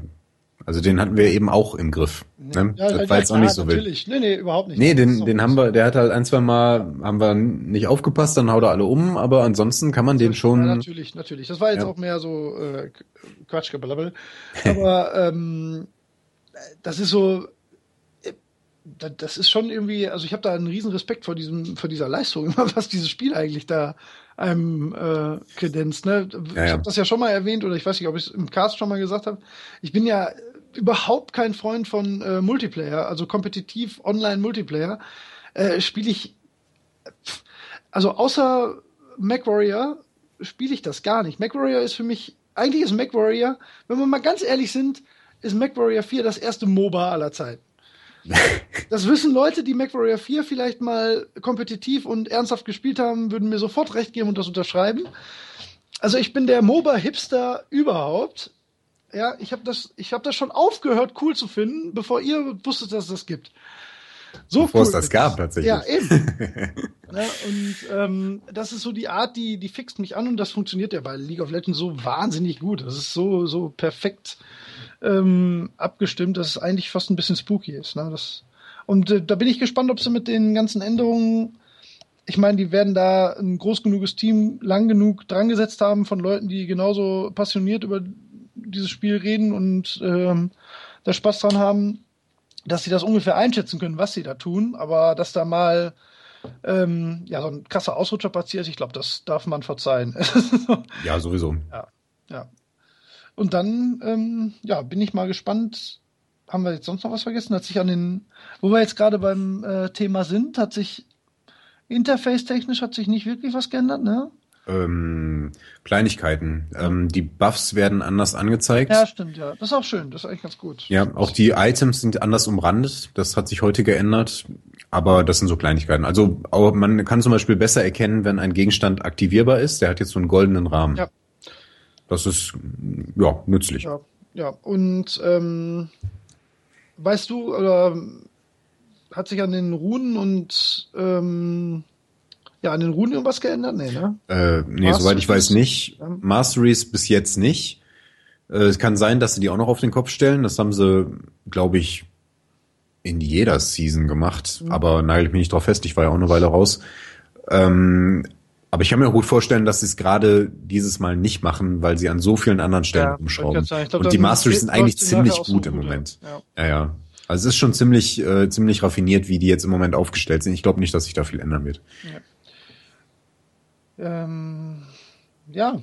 also den hatten wir eben auch im Griff. Ne? Ja, das war jetzt auch nicht so natürlich. wild. Nee, nee, überhaupt nicht. Nee, den, den haben wir, der hat halt ein, zwei Mal, haben wir nicht aufgepasst, dann haut er alle um, aber ansonsten kann man den schon. Ja, natürlich, natürlich. Das war jetzt ja. auch mehr so äh, Quatschgeblabbel. Aber ähm, das ist so, das ist schon irgendwie, also ich habe da einen riesen Respekt vor diesem, vor dieser Leistung, was dieses Spiel eigentlich da einem äh, kredenzt. Ne? Ja, ich habe das ja schon mal erwähnt oder ich weiß nicht, ob ich es im Cast schon mal gesagt habe. Ich bin ja überhaupt kein Freund von äh, Multiplayer, also kompetitiv Online-Multiplayer. Äh, spiele ich, also außer MacWarrior spiele ich das gar nicht. MacWarrior ist für mich, eigentlich ist MacWarrior, wenn wir mal ganz ehrlich sind, ist MacWarrior 4 das erste MOBA aller Zeiten. Das wissen Leute, die MacWarrior 4 vielleicht mal kompetitiv und ernsthaft gespielt haben, würden mir sofort recht geben und das unterschreiben. Also ich bin der MOBA-Hipster überhaupt. Ja, ich habe das, ich habe das schon aufgehört, cool zu finden, bevor ihr wusstet, dass es das gibt. So Bevor cool es das gab, tatsächlich. Ja, eben. ja, und ähm, das ist so die Art, die, die fixt mich an und das funktioniert ja bei League of Legends so wahnsinnig gut. Das ist so, so perfekt ähm, abgestimmt, dass es eigentlich fast ein bisschen spooky ist. Ne? Das, und äh, da bin ich gespannt, ob sie mit den ganzen Änderungen, ich meine, die werden da ein groß genuges Team lang genug dran gesetzt haben von Leuten, die genauso passioniert über dieses Spiel reden und ähm, da Spaß dran haben, dass sie das ungefähr einschätzen können, was sie da tun, aber dass da mal ähm, ja so ein krasser Ausrutscher passiert, ich glaube, das darf man verzeihen. ja, sowieso. Ja, ja. Und dann, ähm, ja, bin ich mal gespannt, haben wir jetzt sonst noch was vergessen? Hat sich an den, wo wir jetzt gerade beim äh, Thema sind, hat sich interface-technisch hat sich nicht wirklich was geändert, ne? Ähm, Kleinigkeiten. Ähm, die Buffs werden anders angezeigt. Ja, stimmt, ja. Das ist auch schön, das ist eigentlich ganz gut. Ja, auch die Items sind anders umrandet. Das hat sich heute geändert. Aber das sind so Kleinigkeiten. Also man kann zum Beispiel besser erkennen, wenn ein Gegenstand aktivierbar ist. Der hat jetzt so einen goldenen Rahmen. Ja. Das ist ja nützlich. Ja, ja. Und ähm, weißt du, oder hat sich an den Runen und ähm, ja, an den Runen irgendwas geändert? Nee, ne? Äh, nee, soweit ich weiß nicht. Masteries bis jetzt nicht. Äh, es kann sein, dass sie die auch noch auf den Kopf stellen. Das haben sie, glaube ich, in jeder Season gemacht. Mhm. Aber nagel ich mich nicht drauf fest. Ich war ja auch eine Weile raus. Ähm, aber ich kann mir auch gut vorstellen, dass sie es gerade dieses Mal nicht machen, weil sie an so vielen anderen Stellen Ja, umschrauben. glaub, Und die Masteries sind eigentlich ziemlich auch so gut im gut, Moment. ja. Ja, ja. Also es ist schon ziemlich, äh, ziemlich raffiniert, wie die jetzt im Moment aufgestellt sind. Ich glaube nicht, dass sich da viel ändern wird. Ähm, ja,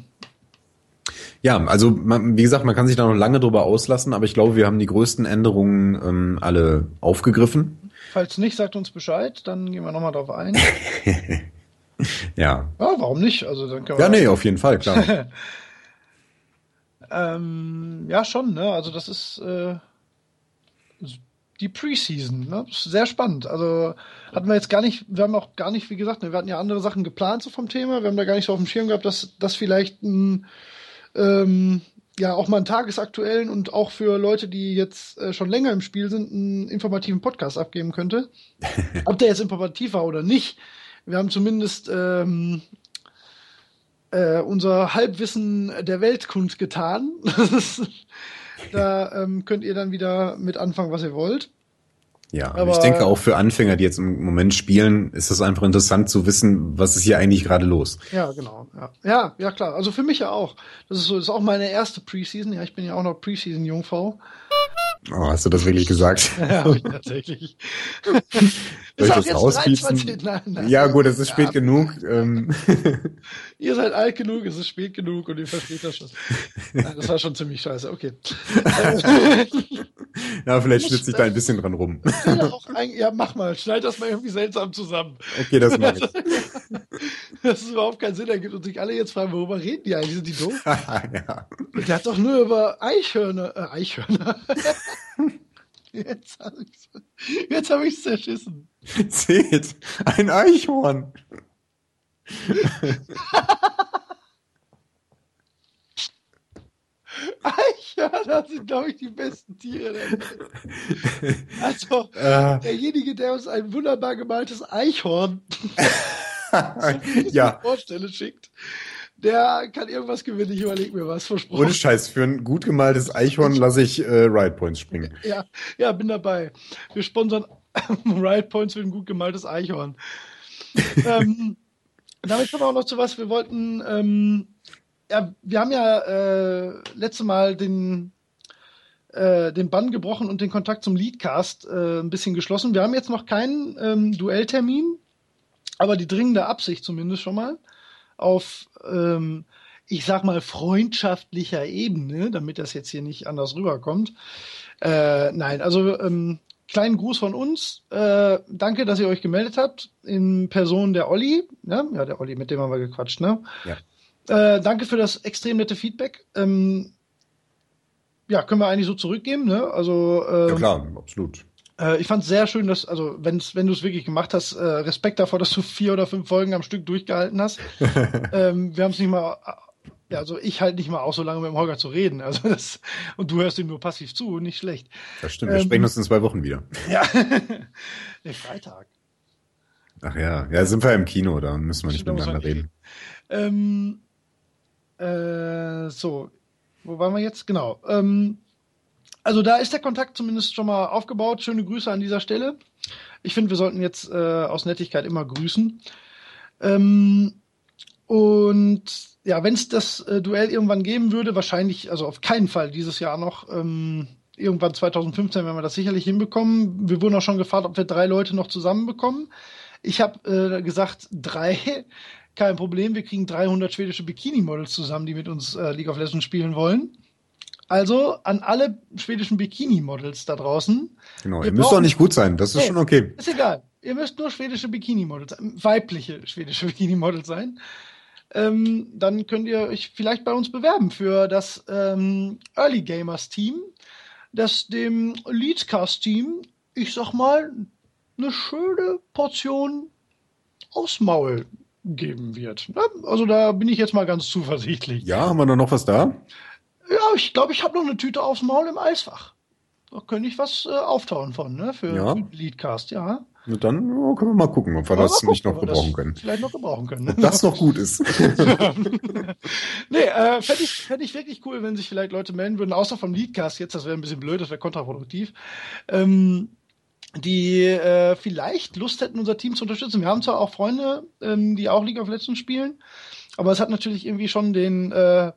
Ja, also man, wie gesagt, man kann sich da noch lange drüber auslassen, aber ich glaube, wir haben die größten Änderungen ähm, alle aufgegriffen. falls nicht, sagt uns Bescheid, dann gehen wir nochmal drauf ein. Ja. Ja, warum nicht? Also dann Ja, nee, auf jeden Fall, klar. Ähm, ja, schon, ne? Also das ist äh, die Preseason, ne? Sehr spannend. Also hatten wir jetzt gar nicht, wir haben auch gar nicht, wie gesagt, ne, wir hatten ja andere Sachen geplant so vom Thema. Wir haben da gar nicht so auf dem Schirm gehabt, dass das vielleicht ein, ähm, ja auch mal einen tagesaktuellen und auch für Leute, die jetzt äh, schon länger im Spiel sind, einen informativen Podcast abgeben könnte. Ob der jetzt informativ war oder nicht, wir haben zumindest ähm, äh, unser Halbwissen der Welt kundgetan. da ähm, könnt ihr dann wieder mit anfangen, was ihr wollt. Ja, aber Aber- ich denke auch für Anfänger, die jetzt im Moment spielen, ist es einfach interessant zu wissen, was ist hier eigentlich gerade los. Ja, genau. Ja. ja, ja, klar. Also für mich ja auch. Das ist so, das ist auch meine erste Preseason. Ja, ich bin ja auch noch Preseason-Jungfrau. Oh, hast du das wirklich gesagt? Ja, hab ich tatsächlich. Soll ich das jetzt rauspiepen? 23 Nein, nein. Ja, gut, es ist spät Ja. genug. Ähm, Ihr seid alt genug, es ist spät genug und ihr versteht das schon. Nein, das war schon ziemlich scheiße. Okay. ja, vielleicht schlitze ich da ein bisschen dran rum. ein, ja, mach mal. Schneid das mal irgendwie seltsam zusammen. Okay, das mache ich. Dass es überhaupt keinen Sinn ergibt und sich alle jetzt fragen, worüber reden die eigentlich? Sind die doof? ja. Der hat doch nur über Eichhörner. Äh, Eichhörner. jetzt habe ich's, jetzt hab ich's zerschissen. Seht, ein Eichhorn. Eichhörner sind, glaube ich, die besten Tiere. Also, Äh, derjenige, der uns ein wunderbar gemaltes Eichhorn ich ja, vorstelle, schickt, der kann irgendwas gewinnen. Ich überlege mir was, versprochen. ohne Scheiß, für ein gut gemaltes Eichhorn lasse ich äh, Ride Points springen. Ja, ja, bin dabei. Wir sponsern Riot Points für ein gut gemaltes Eichhorn. ähm, damit kommen wir auch noch zu was. Wir wollten, ähm, ja, wir haben ja äh, letzte Mal den äh, den Bann gebrochen und den Kontakt zum Leadcast äh, ein bisschen geschlossen. Wir haben jetzt noch keinen ähm, Duelltermin, aber die dringende Absicht zumindest schon mal auf, ähm, ich sag mal, freundschaftlicher Ebene, damit das jetzt hier nicht anders rüberkommt. Äh, nein, also ähm, kleinen Gruß von uns. Äh, danke, dass ihr euch gemeldet habt in Person der Olli. Ne? Ja, der Olli, mit dem haben wir gequatscht. Ne? Ja. Äh, danke für das extrem nette Feedback. Ähm, ja, können wir eigentlich so zurückgeben. Ne? Also äh, Ja klar, absolut. äh, ich fand es sehr schön, dass, also wenn's, wenn du es wirklich gemacht hast, äh, Respekt davor, dass du vier oder fünf Folgen am Stück durchgehalten hast. ähm, wir haben es nicht mal, ja, also ich halt nicht mal auch so lange mit dem Holger zu reden. Also das, und du hörst ihm nur passiv zu, nicht schlecht. Das stimmt. Wir Ähm, sprechen uns in zwei Wochen wieder. Ja. nee, Freitag. Ach ja, ja, sind wir im Kino, da müssen wir nicht miteinander reden. Ähm, äh, so, wo waren wir jetzt? Genau. Ähm, also da ist der Kontakt zumindest schon mal aufgebaut. Schöne Grüße an dieser Stelle. Ich finde, wir sollten jetzt äh, aus Nettigkeit immer grüßen. Ähm, und ja, wenn es das äh, Duell irgendwann geben würde, wahrscheinlich, also auf keinen Fall dieses Jahr noch, ähm, irgendwann 2015 werden wir das sicherlich hinbekommen. Wir wurden auch schon gefragt, ob wir drei Leute noch zusammenbekommen. Ich habe äh, gesagt, drei, kein Problem, wir kriegen 300 schwedische Bikini-Models zusammen, die mit uns äh, League of Legends spielen wollen. Also an alle schwedischen Bikini-Models da draußen. Genau, ihr müsst doch nicht gut sein, das ist hey, schon okay. Ist egal. Ihr müsst nur schwedische Bikini-Models, weibliche schwedische Bikini-Models sein. Ähm, dann könnt ihr euch vielleicht bei uns bewerben für das ähm, Early Gamers Team, das dem Leadscast Team, ich sag mal, eine schöne Portion aufs Maul geben wird. Also da bin ich jetzt mal ganz zuversichtlich. Ja, haben wir da noch was da? Ja, ich glaube, ich habe noch eine Tüte aufs Maul im Eisfach. Da könnte ich was äh, auftauen von, ne? Für ja. Leadcast, ja. Na dann oh, können wir mal gucken, ob wir das gucken, nicht noch gebrauchen können. Vielleicht noch gebrauchen können. Ne? Ob das noch gut ist. nee, äh, fände ich, fänd ich wirklich cool, wenn sich vielleicht Leute melden würden, außer vom Leadcast jetzt, das wäre ein bisschen blöd, das wäre kontraproduktiv. Ähm, die äh, vielleicht Lust hätten, unser Team zu unterstützen. Wir haben zwar auch Freunde, ähm, die auch League of Legends spielen, aber es hat natürlich irgendwie schon den, äh,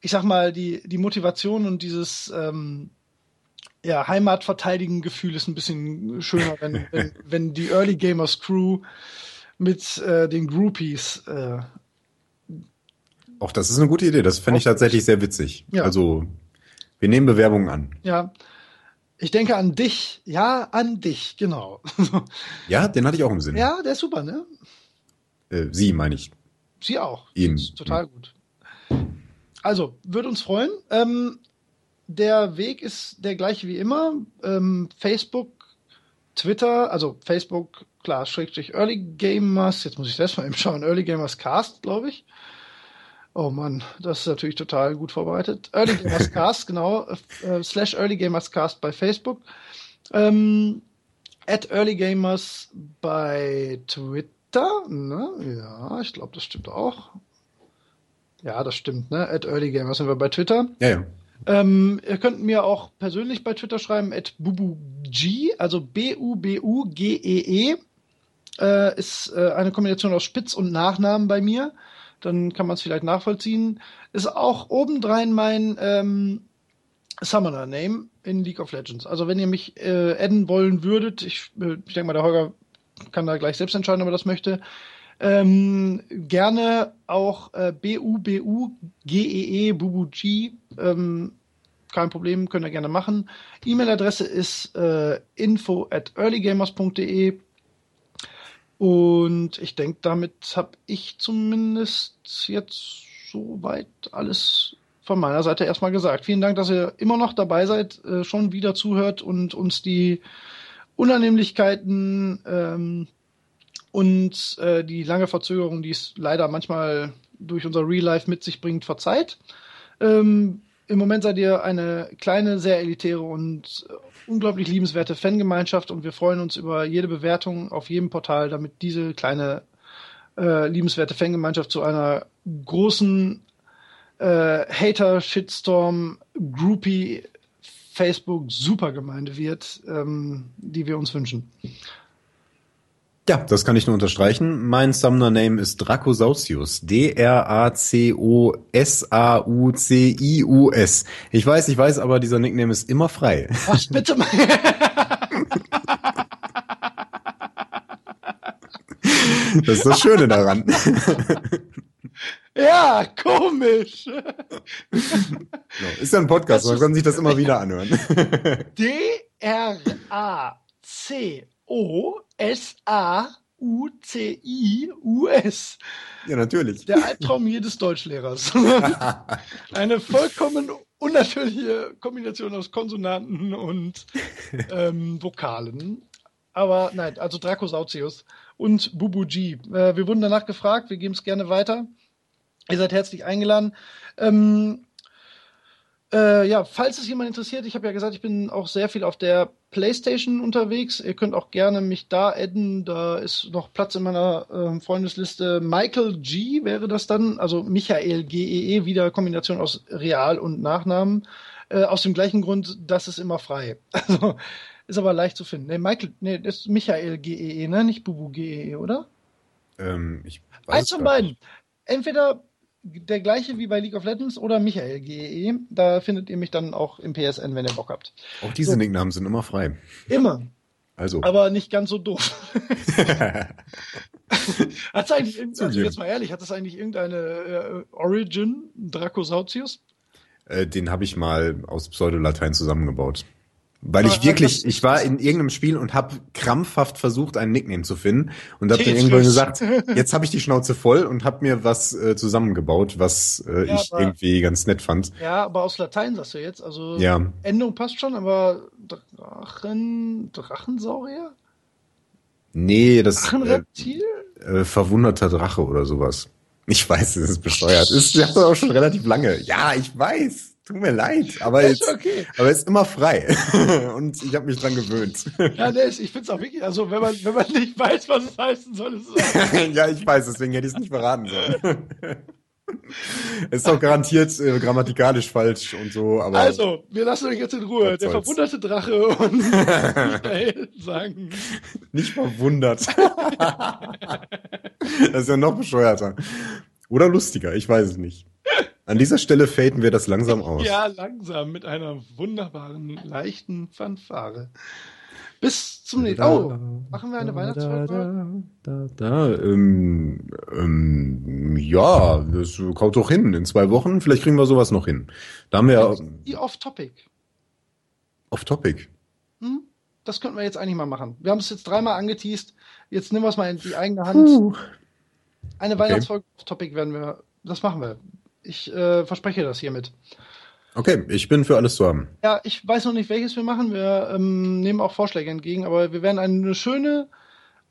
ich sag mal, die, die Motivation und dieses ähm, ja, Heimatverteidigen Gefühl ist ein bisschen schöner, wenn, wenn, wenn die Early Gamers Crew mit äh, den Groupies äh, auch das ist eine gute Idee. Das fände ich tatsächlich sehr witzig. Ja. Also, wir nehmen Bewerbungen an. Ja. Ich denke an dich. Ja, an dich, genau. ja, den hatte ich auch im Sinn. Ja, der ist super, ne? Äh, sie, meine ich. Sie auch. Ihn. Total gut. Also, würde uns freuen. Ähm, der Weg ist der gleiche wie immer. Ähm, Facebook, Twitter, also Facebook, klar, Schrägstrich Early Gamers, jetzt muss ich selbst mal eben schauen, Early Gamers Cast, glaube ich. Oh Mann, das ist natürlich total gut vorbereitet. Early Gamers Cast, genau, äh, slash Early Gamers Cast bei Facebook. Ähm, at Early Gamers bei Twitter, ne? Ja, ich glaube, das stimmt auch. Ja, das stimmt, ne? At Early Gamers sind wir bei Twitter. Ja, ja. Ähm, ihr könnt mir auch persönlich bei Twitter schreiben, at bubug, also B-U-B-U-G-E-E. -E, äh, ist äh, eine Kombination aus Spitz- und Nachnamen bei mir. Dann kann man es vielleicht nachvollziehen. Ist auch obendrein mein ähm, Summoner-Name in League of Legends. Also wenn ihr mich äh, adden wollen würdet, ich, äh, ich denke mal, der Holger kann da gleich selbst entscheiden, ob er das möchte. Ähm, gerne auch äh, B-U-B-U-G-E-E, Bubu-G. Ähm, kein Problem, könnt ihr gerne machen. E-Mail-Adresse ist äh, info at earlygamers.de. Und ich denke, damit habe ich zumindest jetzt soweit alles von meiner Seite erstmal gesagt. Vielen Dank, dass ihr immer noch dabei seid, äh, schon wieder zuhört und uns die Unannehmlichkeiten ähm, und äh, die lange Verzögerung, die es leider manchmal durch unser Real Life mit sich bringt, verzeiht. Ähm, Im Moment seid ihr eine kleine, sehr elitäre und äh, unglaublich liebenswerte Fangemeinschaft und wir freuen uns über jede Bewertung auf jedem Portal, damit diese kleine, äh, liebenswerte Fangemeinschaft zu einer großen äh, Hater-Shitstorm, Groupie, Facebook-Supergemeinde wird, ähm, die wir uns wünschen. Ja, das kann ich nur unterstreichen. Mein Summoner-Name ist Dracosaucius. D-R-A-C-O-S-A-U-C-I-U-S. Ich weiß, ich weiß, aber dieser Nickname ist immer frei. Was bitte mal? Das ist das Schöne daran. Ja, komisch. Ist ja ein Podcast, man kann sich das immer wieder anhören. D-R-A-C O-S-A-U-C-I-U-S. Ja, natürlich. Der Albtraum jedes Deutschlehrers. Eine vollkommen unnatürliche Kombination aus Konsonanten und ähm, Vokalen. Aber nein, also Dracosautius und Bubuji. Äh, wir wurden danach gefragt, wir geben es gerne weiter. Ihr seid herzlich eingeladen. Ähm, äh, ja, falls es jemand interessiert, ich habe ja gesagt, ich bin auch sehr viel auf der PlayStation unterwegs. Ihr könnt auch gerne mich da adden. Da ist noch Platz in meiner äh, Freundesliste. Michael G wäre das dann, also Michael G-E-E, -E, wieder Kombination aus Real- und Nachnamen. Äh, aus dem gleichen Grund, das ist immer frei. Also ist aber leicht zu finden. Nee, Michael, nee, das ist Michael G-E-E, -E, ne? Nicht Bubu G-E-E, -E, oder? Ähm, ich weiß Eins von beiden. Entweder der gleiche wie bei League of Legends oder Michael GE. Da findet ihr mich dann auch im PSN, wenn ihr Bock habt. Auch diese so. Nicknamen sind immer frei. Immer. Also. Aber nicht ganz so doof. hat's eigentlich, also jetzt mal ehrlich, hat das eigentlich irgendeine äh, Origin, Dracosautius? Äh, den habe ich mal aus Pseudolatein zusammengebaut. Weil ich wirklich, ich war in irgendeinem Spiel und habe krampfhaft versucht, einen Nickname zu finden und habe dann irgendwann gesagt, jetzt habe ich die Schnauze voll und habe mir was äh, zusammengebaut, was äh, ja, ich aber, irgendwie ganz nett fand. Ja, aber aus Latein sagst du jetzt, also ja. Endung passt schon, aber Drachen, Drachensaurier? Nee, das Drachenreptil? Äh, äh, verwunderter Drache oder sowas. Ich weiß, es ist bescheuert. Ist ja auch schon relativ lange. Ja, ich weiß. Tut mir leid, aber ist jetzt, okay. aber ist immer frei und ich habe mich dran gewöhnt. Ja, nee, ich finde es auch wirklich, also wenn man wenn man nicht weiß, was es heißen soll, ist es Ja, ich weiß, deswegen hätte ich es nicht verraten sollen. Es ist doch garantiert äh, grammatikalisch falsch und so, aber. Also, wir lassen euch jetzt in Ruhe. Der verwunderte Drache und Michael sagen. Nicht verwundert. das ist ja noch bescheuerter. Oder lustiger, ich weiß es nicht. An dieser Stelle faden wir das langsam aus. Ja, langsam, mit einer wunderbaren, leichten Fanfare. Bis zum nächsten Oh, machen wir eine Weihnachtsfolge? Da, da, ähm, ähm, ja, das kommt doch hin. In zwei Wochen, vielleicht kriegen wir sowas noch hin. Da haben wir ja. Die Off-Topic. Off-Topic? Hm? Das könnten wir jetzt eigentlich mal machen. Wir haben es jetzt dreimal angeteased. Jetzt nehmen wir es mal in die eigene Hand. Puh. Eine Weihnachtsfolge okay. Off-Topic werden wir. Das machen wir. Ich äh, verspreche das hiermit. Okay, ich bin für alles zu haben. Ja, ich weiß noch nicht, welches wir machen. Wir ähm, nehmen auch Vorschläge entgegen, aber wir werden eine schöne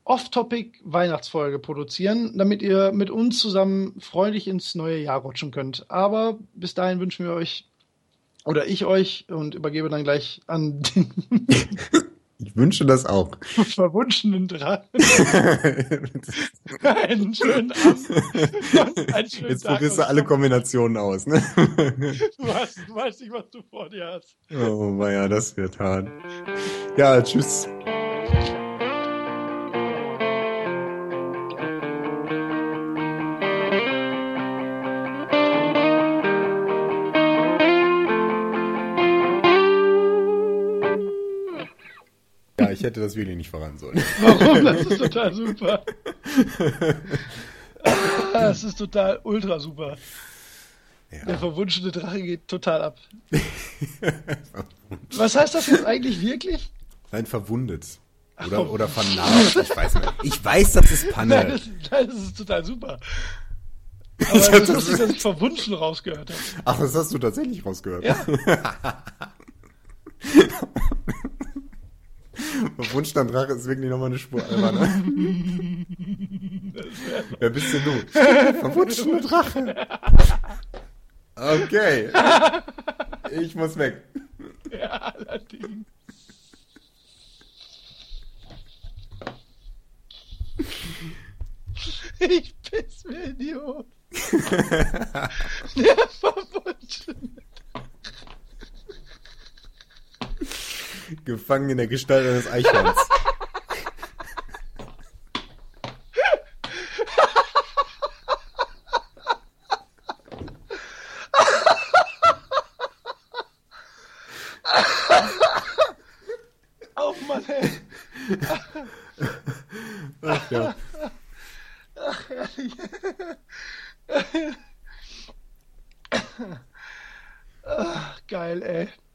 Off-Topic-Weihnachtsfolge produzieren, damit ihr mit uns zusammen freundlich ins neue Jahr rutschen könnt. Aber bis dahin wünschen wir euch oder ich euch und übergebe dann gleich an den Ich wünsche das auch. Verwunschenen Drachen. einen schönen Abend. Einen schönen Jetzt probierst du alle Kombinationen aus, ne? du, hast, du weißt nicht, was du vor dir hast. Oh, ja, das wird hart. Ja, tschüss. Hätte das wirklich nicht voran sollen. Warum? Das ist total super. das ist total ultra super. Ja. Der verwunschene Drache geht total ab. Was heißt das jetzt eigentlich wirklich? Nein, verwundet. Oder, Ach, oder vernarrt. Ich weiß nicht. Ich weiß, das ist Panne. Nein, das, nein, das ist total super. Aber das ist lustig, dass ich verwunschen rausgehört habe. Ach, das hast du tatsächlich rausgehört. Ja. Wunschstand Drache ist wirklich nochmal eine Spur alberner. Wer bist denn du? Verwunschene Drache. Okay. Ich muss weg. Ja, allerdings. Ich piss mir in die Hose. Der verwunschene Gefangen in der Gestalt eines Eichhorns. Oh Mann, ey. Ach ja. Ach, herrlich.